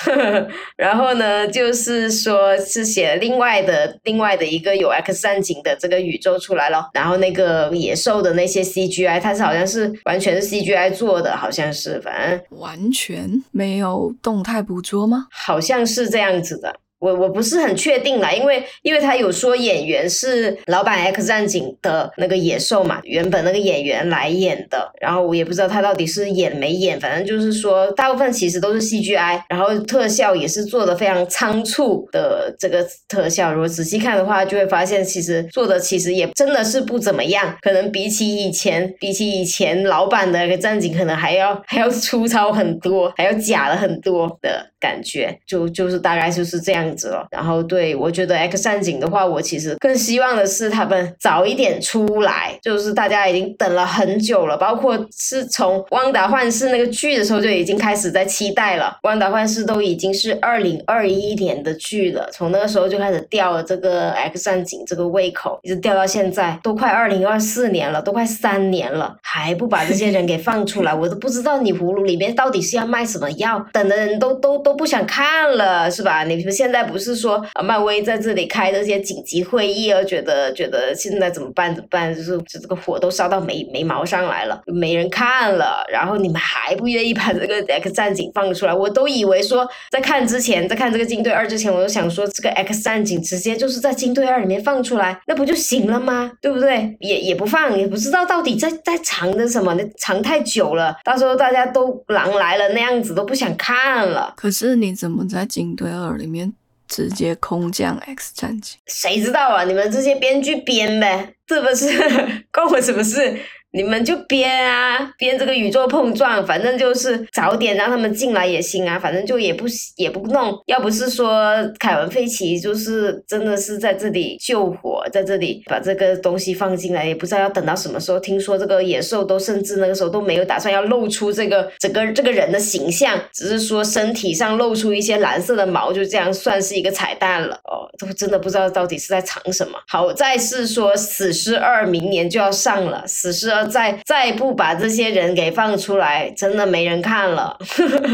然后呢，就是说是写另外的另外的一个 有 X 战警的这个宇宙出来了，然后那个野兽的那些 CGI，它是好像是完全是 CGI 做的，好像是，反正完全没有动态捕捉吗？好像是这样子的。我我不是很确定啦，因为因为他有说演员是老版 X 战警的那个野兽嘛，原本那个演员来演的，然后我也不知道他到底是演没演，反正就是说大部分其实都是 CGI，然后特效也是做的非常仓促的这个特效。如果仔细看的话，就会发现其实做的其实也真的是不怎么样，可能比起以前，比起以前老版的那个战警，可能还要还要粗糙很多，还要假了很多的感觉，就就是大概就是这样子了。然后对我觉得 X 战警的话，我其实更希望的是他们早一点出来，就是大家已经等了很久了，包括是从《汪达幻视》那个剧的时候就已经开始在期待了，《汪达幻视》都已经是二零二一年的剧了，从那个时候就开始吊了这个 X 战警这个胃口，一直吊到现在，都快二零二四年了，都快三年了，还不把这些人给放出来，我都不知道你葫芦里面到底是要卖什么药，等的人都都都都不想看了，是吧？你们现在不是说漫威在这里开这些紧急会议，而觉得觉得现在怎么办？怎么办？就是这个火都烧到眉眉毛上来了，没人看了，然后你们还不愿意把这个 X 战警放出来，我都以为说在看之前，在看这个金队二之前，我都想说这个 X 战警直接就是在金队二里面放出来，那不就行了吗？对不对？也也不放，也不知道到底在在藏着什么，那藏太久了，到时候大家都狼来了那样子都不想看了。可是是你怎么在警队二里面直接空降 X 战警？谁知道啊？你们这些编剧编呗，是不是？关我什么事？你们就编啊，编这个宇宙碰撞，反正就是早点让他们进来也行啊，反正就也不也不弄。要不是说凯文·费奇就是真的是在这里救火，在这里把这个东西放进来，也不知道要等到什么时候。听说这个野兽都甚至那个时候都没有打算要露出这个整个这个人的形象，只是说身体上露出一些蓝色的毛，就这样算是一个彩蛋了。哦，都真的不知道到底是在藏什么。好在是说《死侍二》明年就要上了，《死侍二》。再再不把这些人给放出来，真的没人看了，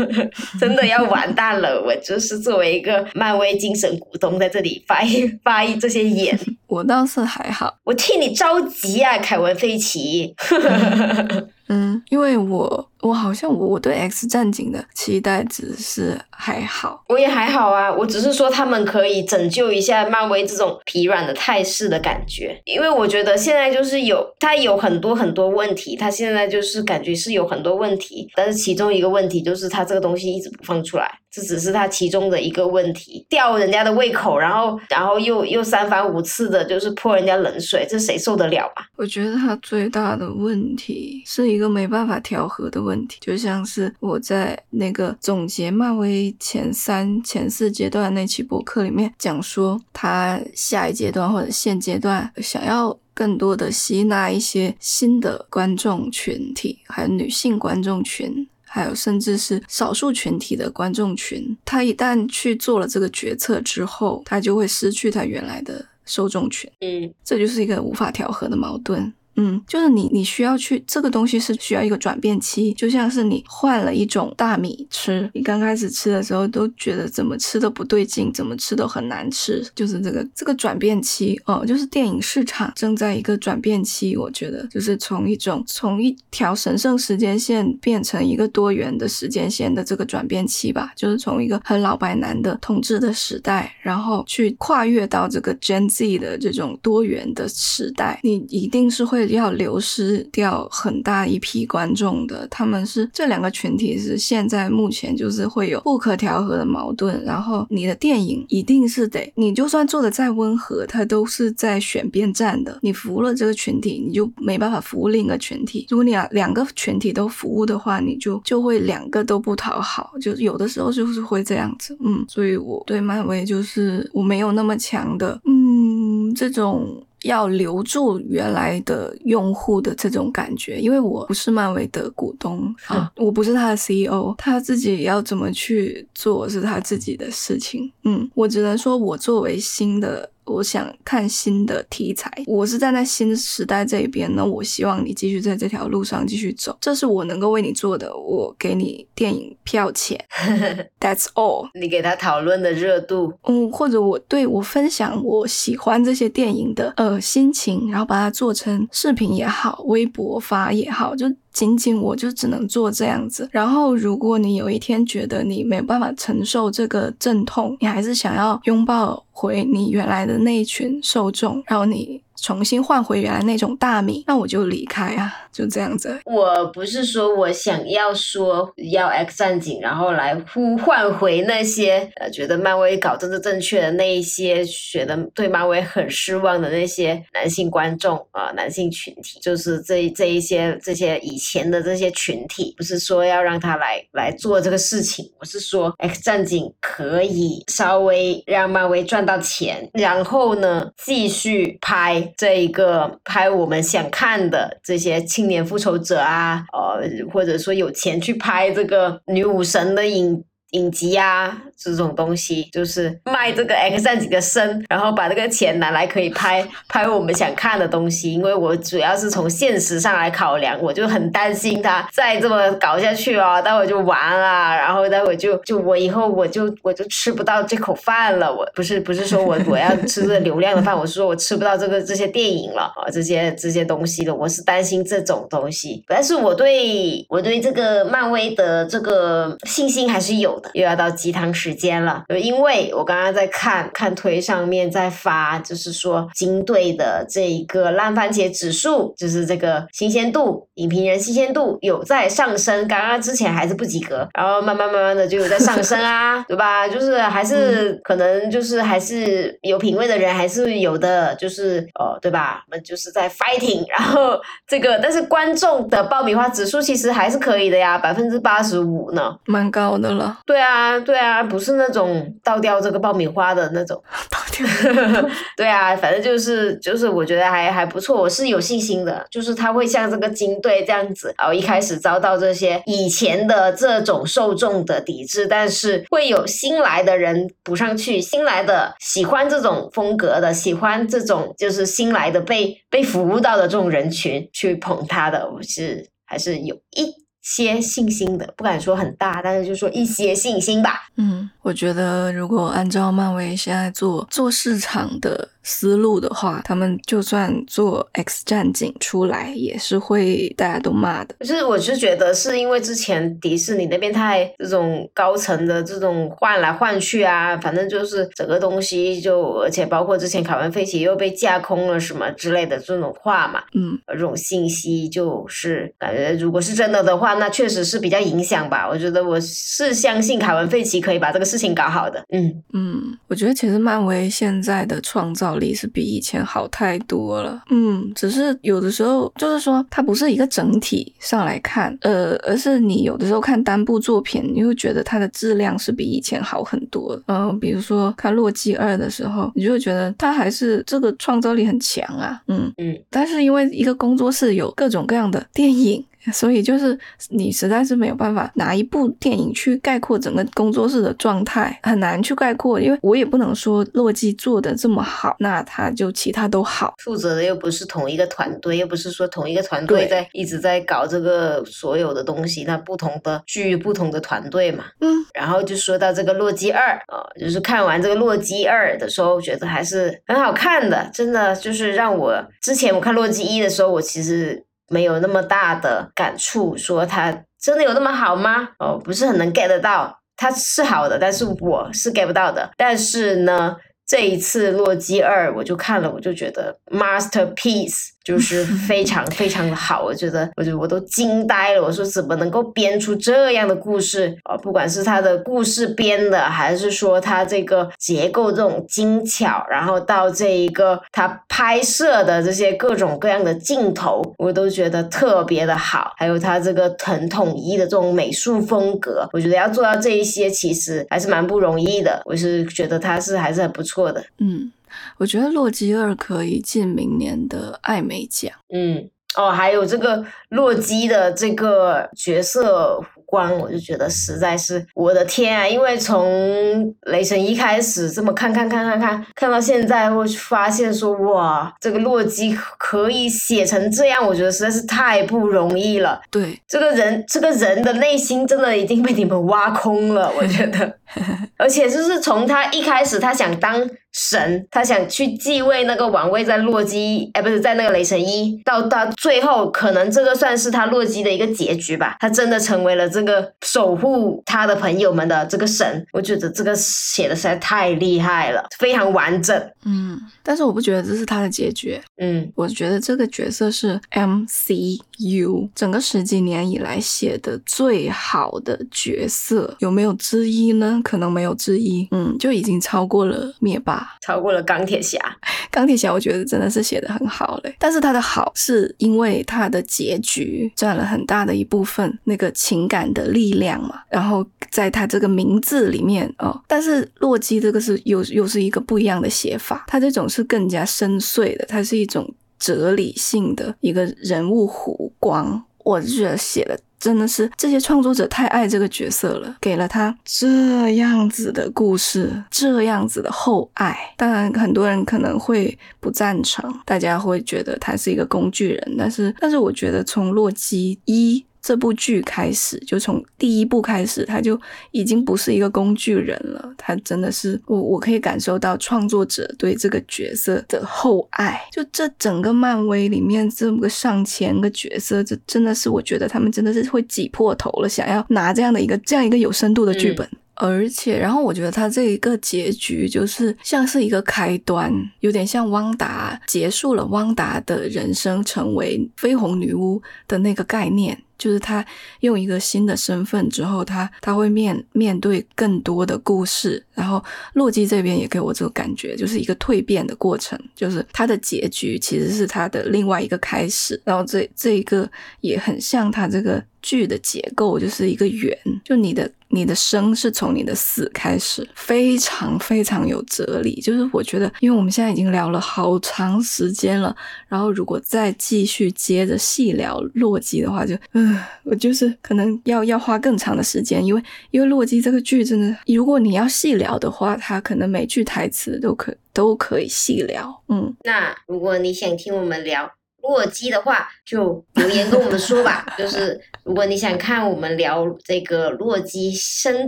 真的要完蛋了。我就是作为一个漫威精神股东，在这里发一 发一这些言。我倒是还好，我替你着急啊，凯文·费奇。嗯，因为我我好像我我对 X 战警的期待只是还好，我也还好啊，我只是说他们可以拯救一下漫威这种疲软的态势的感觉，因为我觉得现在就是有它有很多很多问题，它现在就是感觉是有很多问题，但是其中一个问题就是它这个东西一直不放出来，这只是他其中的一个问题，吊人家的胃口，然后然后又又三番五次的就是泼人家冷水，这谁受得了啊？我觉得他最大的问题是。一个没办法调和的问题，就像是我在那个总结漫威前三、前四阶段那期博客里面讲说，他下一阶段或者现阶段想要更多的吸纳一些新的观众群体，还有女性观众群，还有甚至是少数群体的观众群。他一旦去做了这个决策之后，他就会失去他原来的受众群。嗯，这就是一个无法调和的矛盾。嗯，就是你，你需要去这个东西是需要一个转变期，就像是你换了一种大米吃，你刚开始吃的时候都觉得怎么吃都不对劲，怎么吃都很难吃，就是这个这个转变期哦，就是电影市场正在一个转变期，我觉得就是从一种从一条神圣时间线变成一个多元的时间线的这个转变期吧，就是从一个很老白男的统治的时代，然后去跨越到这个 Gen Z 的这种多元的时代，你一定是会。要流失掉很大一批观众的，他们是这两个群体是现在目前就是会有不可调和的矛盾。然后你的电影一定是得，你就算做的再温和，它都是在选边站的。你服务了这个群体，你就没办法服务另一个群体。如果你两两个群体都服务的话，你就就会两个都不讨好，就有的时候就是会这样子。嗯，所以我对漫威就是我没有那么强的，嗯，这种。要留住原来的用户的这种感觉，因为我不是漫威的股东啊，我不是他的 CEO，他自己要怎么去做是他自己的事情。嗯，我只能说，我作为新的。我想看新的题材，我是站在新时代这一边，那我希望你继续在这条路上继续走，这是我能够为你做的。我给你电影票钱，That's all。你给他讨论的热度，嗯，或者我对我分享我喜欢这些电影的呃心情，然后把它做成视频也好，微博发也好，就。仅仅我就只能做这样子，然后如果你有一天觉得你没有办法承受这个阵痛，你还是想要拥抱回你原来的那一群受众，然后你重新换回原来那种大米，那我就离开啊，就这样子。我不是说我想要说要 X 战警，然后来呼唤回那些呃觉得漫威搞政治正确的那一些，觉得对漫威很失望的那些男性观众啊，男性群体，就是这这一些这些以前的这些群体，不是说要让他来来做这个事情，我是说 X 战警可以稍微让漫威赚到钱，然后呢继续拍。这一个拍我们想看的这些青年复仇者啊，呃，或者说有钱去拍这个女武神的影影集啊。这种东西就是卖这个 X 战警的身，然后把这个钱拿来可以拍拍我们想看的东西。因为我主要是从现实上来考量，我就很担心他再这么搞下去哦，待会就完了，然后待会就就我以后我就我就吃不到这口饭了。我不是不是说我我要吃这流量的饭，我是说我吃不到这个这些电影了啊，这些这些东西的。我是担心这种东西，但是我对我对这个漫威的这个信心还是有的。又要到鸡汤时间了，因为我刚刚在看看推上面在发，就是说金队的这一个烂番茄指数，就是这个新鲜度，影评人新鲜度有在上升。刚刚之前还是不及格，然后慢慢慢慢的就有在上升啊，对吧？就是还是可能就是还是有品味的人还是有的，就是哦，对吧？我们就是在 fighting，然后这个但是观众的爆米花指数其实还是可以的呀，百分之八十五呢，蛮高的了。对啊，对啊。不是那种倒掉这个爆米花的那种，倒掉。对啊，反正就是就是，我觉得还还不错，我是有信心的。就是他会像这个金队这样子，然后一开始遭到这些以前的这种受众的抵制，但是会有新来的人补上去，新来的喜欢这种风格的，喜欢这种就是新来的被被服务到的这种人群去捧他的，我是还是有一。些信心的，不敢说很大，但是就说一些信心吧。嗯，我觉得如果按照漫威现在做做市场的。思路的话，他们就算做 X 战警出来，也是会大家都骂的。就是我是觉得，是因为之前迪士尼那边太这种高层的这种换来换去啊，反正就是整个东西就，而且包括之前凯文费奇又被架空了什么之类的这种话嘛，嗯，这种信息就是感觉，如果是真的的话，那确实是比较影响吧。我觉得我是相信凯文费奇可以把这个事情搞好的。嗯嗯，我觉得其实漫威现在的创造。力是比以前好太多了，嗯，只是有的时候就是说它不是一个整体上来看，呃，而是你有的时候看单部作品，你会觉得它的质量是比以前好很多。嗯，比如说看《洛基二》的时候，你就会觉得它还是这个创造力很强啊，嗯嗯，但是因为一个工作室有各种各样的电影。所以就是你实在是没有办法拿一部电影去概括整个工作室的状态，很难去概括，因为我也不能说洛基做的这么好，那他就其他都好。负责的又不是同一个团队，又不是说同一个团队在一直在搞这个所有的东西，那不同的剧、不同的团队嘛。嗯，然后就说到这个洛基二啊，就是看完这个洛基二的时候，觉得还是很好看的，真的就是让我之前我看洛基一的时候，我其实。没有那么大的感触，说它真的有那么好吗？哦，不是很能 get 到，它是好的，但是我是 get 不到的。但是呢，这一次《洛基二》，我就看了，我就觉得 masterpiece。就是 非常非常的好，我觉得，我觉得我都惊呆了。我说怎么能够编出这样的故事啊？不管是他的故事编的，还是说他这个结构这种精巧，然后到这一个他拍摄的这些各种各样的镜头，我都觉得特别的好。还有他这个很统一的这种美术风格，我觉得要做到这一些，其实还是蛮不容易的。我是觉得他是还是很不错的，嗯。我觉得《洛基二》可以进明年的艾美奖。嗯，哦，还有这个洛基的这个角色。光我就觉得实在是我的天啊！因为从雷神一开始这么看看看看看看到现在，会发现说哇，这个洛基可以写成这样，我觉得实在是太不容易了。对，这个人这个人的内心真的已经被你们挖空了，我觉得。而且就是从他一开始他想当神，他想去继位那个王位，在洛基，哎，不是在那个雷神一，到到最后，可能这个算是他洛基的一个结局吧。他真的成为了这个守护他的朋友们的这个神。我觉得这个写的实在太厉害了，非常完整。嗯，但是我不觉得这是他的结局。嗯，我觉得这个角色是 MCU 整个十几年以来写的最好的角色，有没有之一呢？可能没有之一。嗯，就已经超过了灭霸，超过了钢铁侠。钢铁侠我觉得真的是写的很好嘞，但是他的好是因为他的结局占了很大的一部分那个情感的力量嘛，然后在他这个名字里面哦，但是洛基这个是又又是一个不一样的写法，他这种是更加深邃的，它是一种哲理性的一个人物弧光，我觉得写的。真的是这些创作者太爱这个角色了，给了他这样子的故事，这样子的厚爱。当然，很多人可能会不赞成，大家会觉得他是一个工具人。但是，但是我觉得从洛基一。这部剧开始就从第一部开始，他就已经不是一个工具人了。他真的是我，我可以感受到创作者对这个角色的厚爱。就这整个漫威里面这么个上千个角色，这真的是我觉得他们真的是会挤破头了，想要拿这样的一个这样一个有深度的剧本。而且，然后我觉得他这一个结局就是像是一个开端，有点像汪达结束了汪达的人生，成为绯红女巫的那个概念。就是他用一个新的身份之后，他他会面面对更多的故事。然后洛基这边也给我这个感觉，就是一个蜕变的过程，就是他的结局其实是他的另外一个开始。然后这这一个也很像他这个剧的结构，就是一个圆，就你的。你的生是从你的死开始，非常非常有哲理。就是我觉得，因为我们现在已经聊了好长时间了，然后如果再继续接着细聊洛基的话，就嗯，我就是可能要要花更长的时间，因为因为洛基这个剧真的，如果你要细聊的话，它可能每句台词都可都可以细聊。嗯，那如果你想听我们聊。洛基的话，就留言跟我们说吧。就是如果你想看我们聊这个洛基，深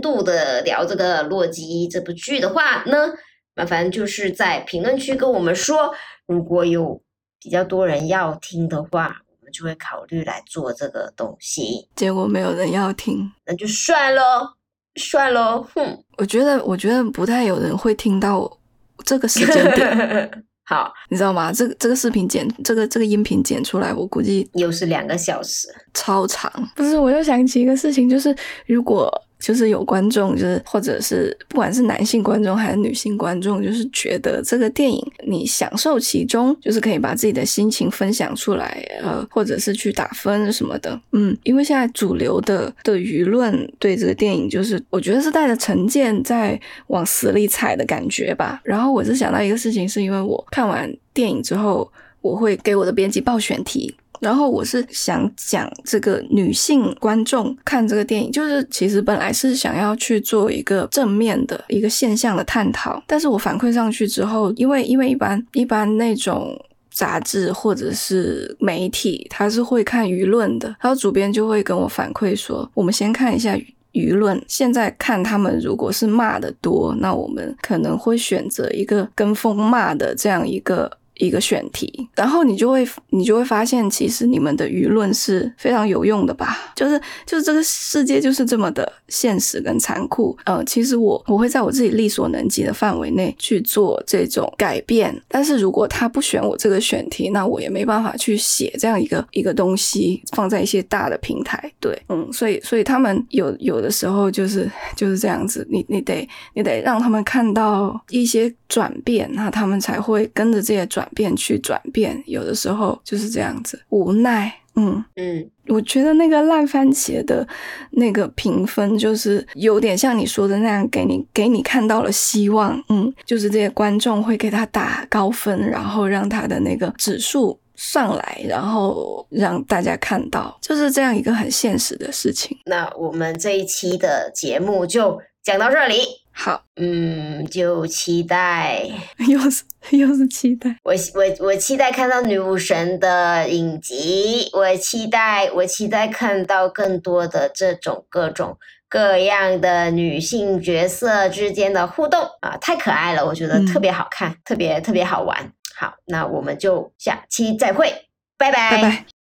度的聊这个洛基这部剧的话呢，麻烦就是在评论区跟我们说。如果有比较多人要听的话，我们就会考虑来做这个东西。结果没有人要听，那就算喽，算喽。哼，我觉得，我觉得不太有人会听到这个时间点。好，你知道吗？这个这个视频剪，这个这个音频剪出来，我估计又是两个小时，超长。不是，我又想起一个事情，就是如果。就是有观众，就是或者是不管是男性观众还是女性观众，就是觉得这个电影你享受其中，就是可以把自己的心情分享出来，呃，或者是去打分什么的，嗯，因为现在主流的的舆论对这个电影，就是我觉得是带着成见在往死里踩的感觉吧。然后我是想到一个事情，是因为我看完电影之后，我会给我的编辑报选题。然后我是想讲这个女性观众看这个电影，就是其实本来是想要去做一个正面的一个现象的探讨，但是我反馈上去之后，因为因为一般一般那种杂志或者是媒体，他是会看舆论的，然后主编就会跟我反馈说，我们先看一下舆论，现在看他们如果是骂的多，那我们可能会选择一个跟风骂的这样一个。一个选题，然后你就会你就会发现，其实你们的舆论是非常有用的吧？就是就是这个世界就是这么的现实跟残酷。呃，其实我我会在我自己力所能及的范围内去做这种改变，但是如果他不选我这个选题，那我也没办法去写这样一个一个东西放在一些大的平台。对，嗯，所以所以他们有有的时候就是就是这样子，你你得你得让他们看到一些转变，那他们才会跟着这些转。变去转变，有的时候就是这样子，无奈。嗯嗯，我觉得那个烂番茄的那个评分，就是有点像你说的那样，给你给你看到了希望。嗯，就是这些观众会给他打高分，然后让他的那个指数上来，然后让大家看到，就是这样一个很现实的事情。那我们这一期的节目就讲到这里。好，嗯，就期待 又是 又是期待。我我我期待看到女武神的影集，我期待我期待看到更多的这种各种各样的女性角色之间的互动啊，太可爱了，我觉得特别好看，特别特别好玩。好，那我们就下期再会，拜拜。拜拜。